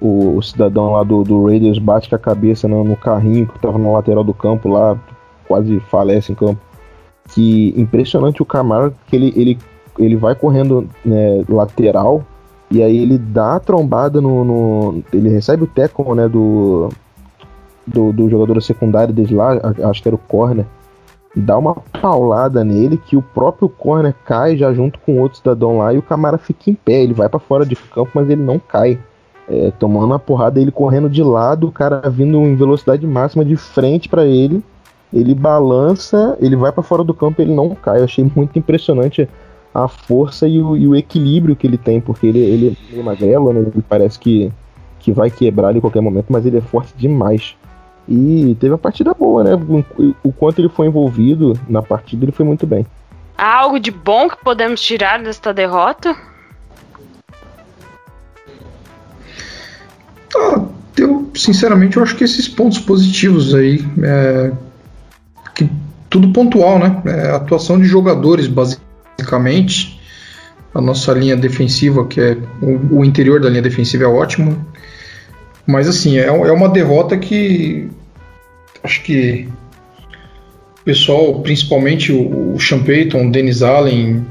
o, o cidadão lá do, do Raiders bate com a cabeça no, no carrinho que tava na lateral do campo lá, quase falece em campo. Que impressionante o Camara, que ele, ele, ele vai correndo né, lateral, e aí ele dá a trombada no, no. ele recebe o tackle né, do, do, do jogador secundário desde lá, acho que era o corner, dá uma paulada nele que o próprio corner cai já junto com outro cidadão lá e o Camara fica em pé. Ele vai para fora de campo, mas ele não cai. É, tomando uma porrada, ele correndo de lado, o cara vindo em velocidade máxima de frente para ele. Ele balança, ele vai para fora do campo ele não cai. Eu achei muito impressionante a força e o, e o equilíbrio que ele tem, porque ele, ele é magrelo, né? Ele parece que, que vai quebrar em qualquer momento, mas ele é forte demais. E teve uma partida boa, né? O, quanto ele foi envolvido na partida, ele foi muito bem. Há algo de bom que podemos tirar desta derrota? Ah, eu, sinceramente, eu acho que esses pontos positivos aí, é, que tudo pontual, né? É, atuação de jogadores, basicamente basicamente. A nossa linha defensiva, que é o, o interior da linha defensiva é ótimo. Mas assim, é, é uma derrota que acho que o pessoal, principalmente o, o Sean Payton, o Dennis Allen,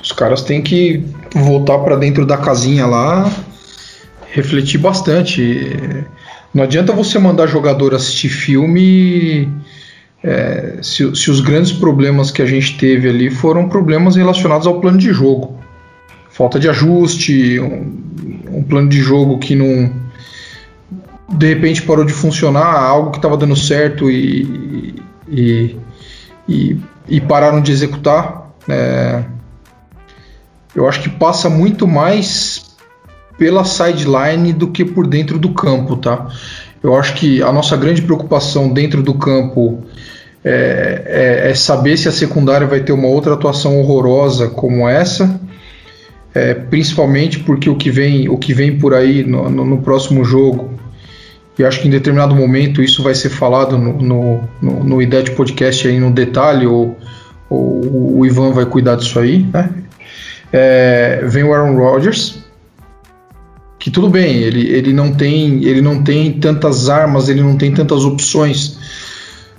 os caras têm que voltar para dentro da casinha lá, refletir bastante. Não adianta você mandar jogador assistir filme é, se, se, os grandes problemas que a gente teve ali foram problemas relacionados ao plano de jogo. Falta de ajuste, um, um plano de jogo que não. De repente parou de funcionar, algo que estava dando certo e, e, e, e, pararam de executar. É, eu acho que passa muito mais pela sideline do que por dentro do campo, tá? Eu acho que a nossa grande preocupação dentro do campo é, é, é, saber se a secundária vai ter uma outra atuação horrorosa como essa, é, principalmente porque o que vem, o que vem por aí no, no, no, próximo jogo, e acho que em determinado momento isso vai ser falado no, no, no, no Podcast aí no detalhe, ou, ou o Ivan vai cuidar disso aí, né? É, vem o Aaron Rodgers, que tudo bem, ele, ele, não tem, ele não tem tantas armas, ele não tem tantas opções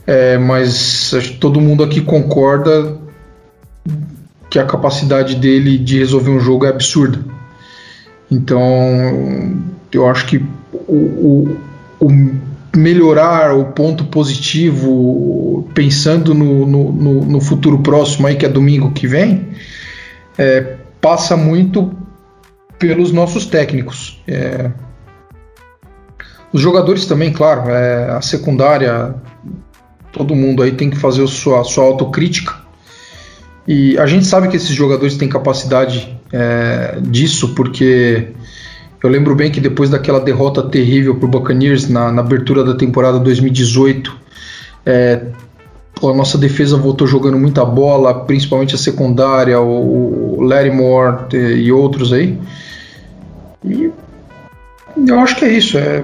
é, mas todo mundo aqui concorda que a capacidade dele de resolver um jogo é absurda. Então, eu acho que o, o melhorar o ponto positivo, pensando no, no, no, futuro próximo, aí que é domingo que vem, é, passa muito pelos nossos técnicos. É, os jogadores também, claro, é, a secundária todo mundo aí tem que fazer a sua, a sua autocrítica. E a gente sabe que esses jogadores têm capacidade é, disso, porque eu lembro bem que depois daquela derrota terrível para o Buccaneers na, na, abertura da temporada 2018, é, a nossa defesa voltou jogando muita bola, principalmente a secundária, o, o Larry Moore e outros aí. E eu acho que é isso, é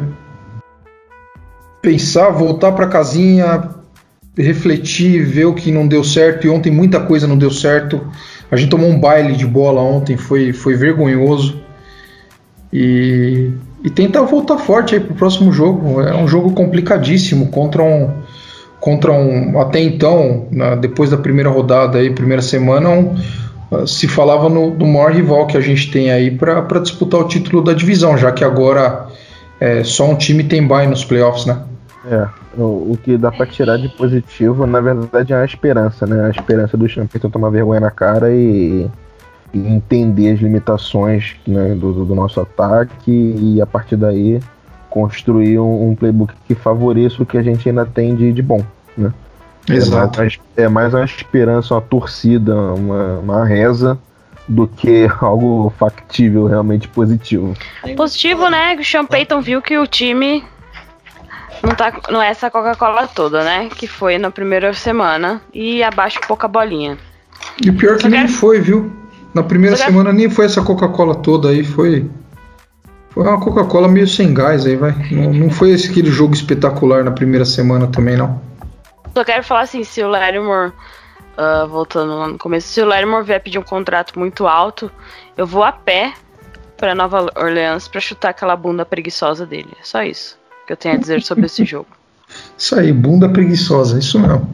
pensar, voltar para casinha, refletir, ver o que não deu certo. E ontem muita coisa não deu certo. A gente tomou um baile de bola ontem, foi, foi vergonhoso. E, e tentar voltar forte aí pro próximo jogo. É um jogo complicadíssimo contra um contra um até então, depois da primeira rodada aí, primeira semana, um, se falava no, do maior rival que a gente tem aí para disputar o título da divisão, já que agora é, só um time tem bye nos playoffs, né? É, o, o que dá pra tirar de positivo, na verdade, é a esperança, né? A esperança do Champeyton tomar vergonha na cara e, e entender as limitações né, do, do, nosso ataque e a partir daí construir um, um, playbook que favoreça o que a gente ainda tem de, de bom, né? Exato. É mais, é mais uma esperança, uma torcida, uma, uma reza do que algo factível, realmente positivo. Positivo, né? O Sean Payton viu que o time não, tá, não é essa Coca-Cola toda, né? Que foi na primeira semana e abaixo pouca bolinha. E o pior é que nem foi, viu? Na primeira semana nem foi essa Coca-Cola toda aí, foi. Foi uma Coca-Cola meio sem gás aí, vai. Não, não foi esse aquele jogo espetacular na primeira semana também, não. Só quero falar assim, se o Larimore, uh, voltando lá no começo, se o Larimore vier pedir um contrato muito alto, eu vou a pé para Nova Orleans para chutar aquela bunda preguiçosa dele. É só isso que eu tenho a dizer sobre esse jogo. Isso aí, bunda preguiçosa, isso mesmo.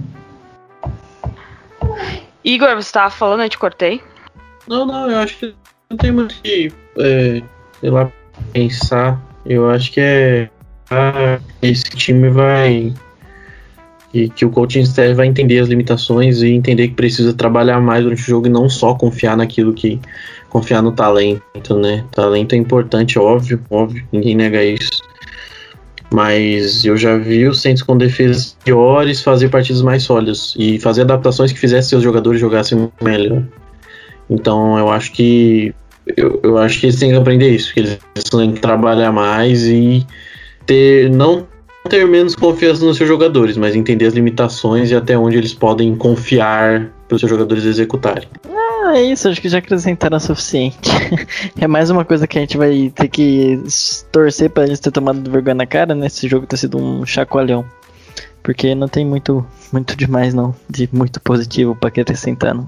Igor, você estava falando, eu te cortei? Não, não, eu acho que não tem muito que, é, sei lá, pensar. Eu acho que é. Ah, esse time vai. E que o coaching staff vai entender as limitações e entender que precisa trabalhar mais durante o jogo e não só confiar naquilo que. confiar no talento, né? Talento é importante, óbvio, óbvio, ninguém nega isso. Mas eu já vi os Saints com defesas piores fazer partidas mais sólidas e fazer adaptações que fizessem seus jogadores jogassem melhor. Então eu acho que eu, eu acho que eles têm que aprender isso, que eles têm que trabalhar mais e ter não ter menos confiança nos seus jogadores, mas entender as limitações e até onde eles podem confiar para os seus jogadores executarem. Ah, é isso, acho que já acrescentaram o suficiente. é mais uma coisa que a gente vai ter que torcer para eles ter tomado vergonha na cara, né? Esse jogo ter sido um chacoalhão. Porque não tem muito, muito demais não, de muito positivo para acrescentar não.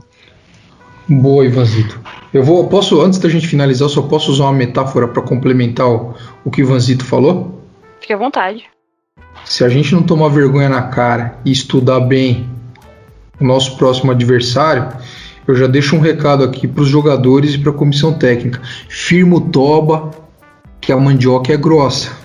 Boa, Ivanzito. Eu vou, posso, antes da gente finalizar, eu só posso usar uma metáfora para complementar o, o que o Ivanzito falou? Fique à vontade. Se a gente não tomar vergonha na cara e estudar bem o nosso próximo adversário, eu já deixo um recado aqui para os jogadores e para a comissão técnica. Firma o toba, que a mandioca é grossa.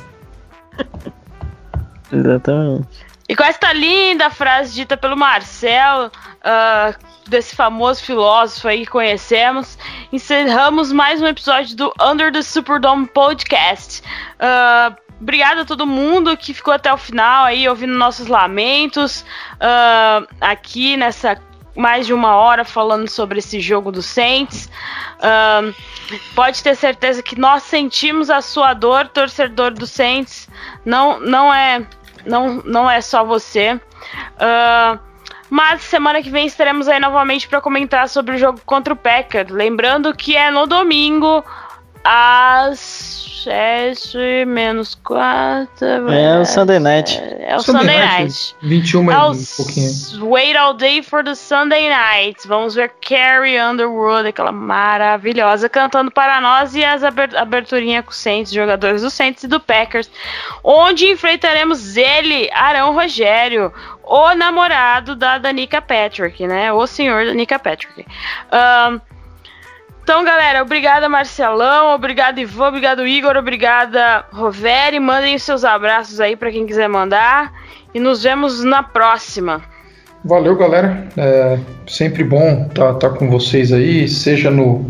Exatamente. E com esta linda frase dita pelo Marcelo, uh, desse famoso filósofo aí que conhecemos, encerramos mais um episódio do Under the Superdome Podcast. Uh, obrigado a todo mundo que ficou até o final aí ouvindo nossos lamentos uh, aqui nessa mais de uma hora falando sobre esse jogo do Saints. Uh, pode ter certeza que nós sentimos a sua dor, torcedor do Saints. Não, não é não, não é só você. Uh, mas semana que vem estaremos aí novamente para comentar sobre o jogo contra o Packer. Lembrando que é no domingo, às 7 menos 4. É o Sunday Night. É, o Sunday, Sunday Night. night. 21 é um pouquinho. Wait all day for the Sunday Night. Vamos ver Carrie Underwood, aquela maravilhosa, cantando para nós e as aberturinhas com o Saints, jogadores do Saints e do Packers. Onde enfrentaremos ele, Arão Rogério, o namorado da Danica Patrick, né? O senhor Danica Patrick. Um, então, galera, obrigada Marcelão, obrigado Ivan, obrigado Igor, obrigada Roveri. Mandem os seus abraços aí para quem quiser mandar. E nos vemos na próxima. Valeu, galera. É sempre bom estar tá, tá com vocês aí, seja no,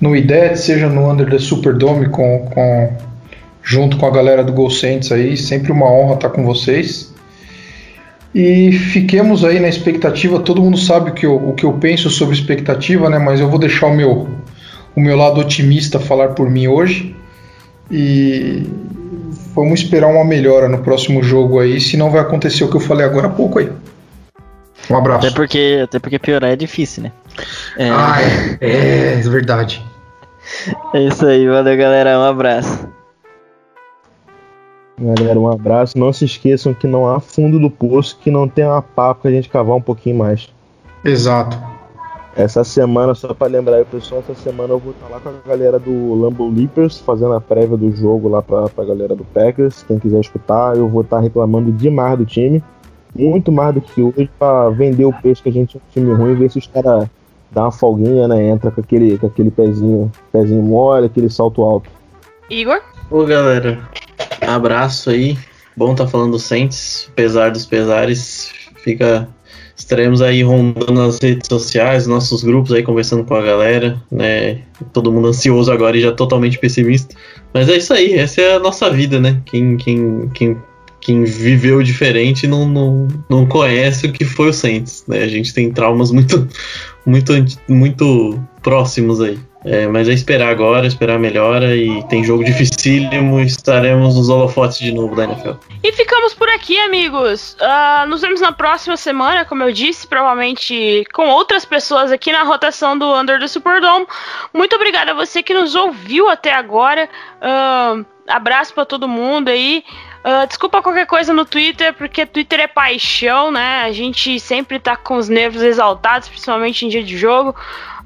no IDET, seja no Under the Superdome, com, com, junto com a galera do Gol Saints aí. Sempre uma honra estar tá com vocês. E fiquemos aí na expectativa. Todo mundo sabe o que eu, o que eu penso sobre expectativa, né? Mas eu vou deixar o meu, o meu lado otimista falar por mim hoje. E vamos esperar uma melhora no próximo jogo aí, se não vai acontecer o que eu falei agora há pouco aí. Um abraço. Até porque, até porque piorar é difícil, né? É... Ah, é, é, é verdade. É isso aí, valeu galera, um abraço. Galera, um abraço. Não se esqueçam que não há fundo do poço, que não tem uma papo pra gente cavar um pouquinho mais. Exato. Essa semana, só para lembrar aí, pessoal, essa semana eu vou estar lá com a galera do Lambo Leapers, fazendo a prévia do jogo lá pra, pra galera do Packers. Quem quiser escutar, eu vou estar reclamando demais do time. Muito mais do que hoje, pra vender o peixe que a gente é um time ruim e ver se os caras dão uma folguinha, né? Entra com aquele, com aquele pezinho, pezinho mole, aquele salto alto. Igor? Ô galera, abraço aí. Bom tá falando do Saints, apesar dos pesares. Fica Estaremos aí rondando nas redes sociais, nossos grupos aí conversando com a galera, né? Todo mundo ansioso agora e já totalmente pessimista. Mas é isso aí, essa é a nossa vida, né? Quem, quem, quem, quem viveu diferente não, não, não conhece o que foi o Saints, né? A gente tem traumas muito, muito, muito próximos aí. É, mas é esperar agora, esperar a melhora e tem jogo dificílimo, estaremos nos holofotes de novo da NFL. E ficamos por aqui, amigos. Uh, nos vemos na próxima semana, como eu disse, provavelmente com outras pessoas aqui na rotação do Under the Superdome. Muito obrigada a você que nos ouviu até agora. Uh, abraço para todo mundo aí. Uh, desculpa qualquer coisa no Twitter, porque Twitter é paixão, né? A gente sempre tá com os nervos exaltados, principalmente em dia de jogo.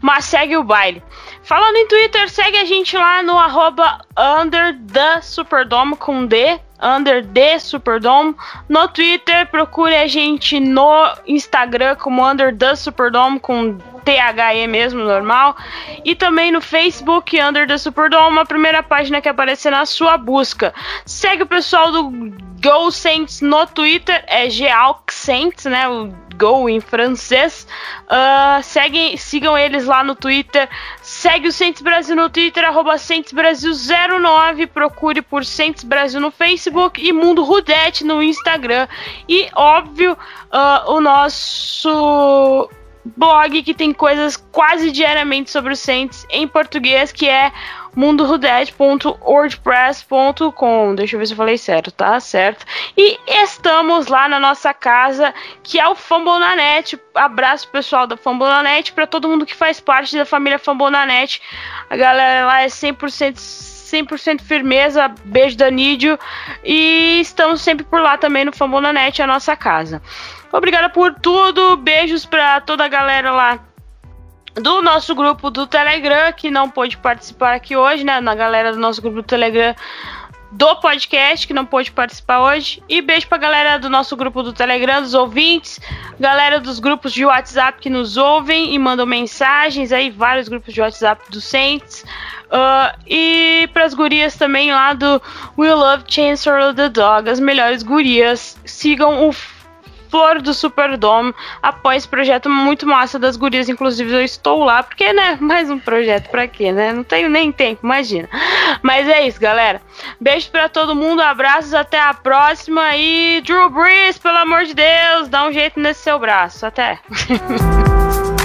Mas segue o baile. Falando em Twitter, segue a gente lá no arroba under the Superdome com D, under the Superdome. No Twitter, procure a gente no Instagram como under the Superdome com THE mesmo, normal. E também no Facebook, Under the Superdome, a primeira página que aparecer na sua busca. Segue o pessoal do Go Saints no Twitter, é Saints, né? O Go em francês. Uh, segue, sigam eles lá no Twitter. Segue o Saints Brasil no Twitter, arroba Brasil09. Procure por Saints Brasil no Facebook e Mundo Rudete no Instagram. E, óbvio, uh, o nosso blog que tem coisas quase diariamente sobre o Saints em português, que é mundorudete.wordpress.com. Deixa eu ver se eu falei certo, tá? Certo. E estamos lá na nossa casa, que é o Fambonanet. Abraço pessoal da Fambonanet para todo mundo que faz parte da família Fambonanet. A galera lá é 100% 100% firmeza, beijo da Nídio. E estamos sempre por lá também no Fambonanet, a nossa casa. Obrigada por tudo. Beijos pra toda a galera lá do nosso grupo do Telegram, que não pôde participar aqui hoje, né? Na galera do nosso grupo do Telegram do podcast, que não pôde participar hoje. E beijo pra galera do nosso grupo do Telegram, dos ouvintes, galera dos grupos de WhatsApp que nos ouvem e mandam mensagens aí, vários grupos de WhatsApp do Saints. Uh, e pras gurias também lá do We Love Chancellor the Dog, as melhores gurias. Sigam o Flor do Superdome após projeto muito massa das gurias. Inclusive, eu estou lá, porque, né? Mais um projeto pra quê, né? Não tenho nem tempo, imagina. Mas é isso, galera. Beijo pra todo mundo, abraços, até a próxima. E Drew Brees, pelo amor de Deus, dá um jeito nesse seu braço. Até.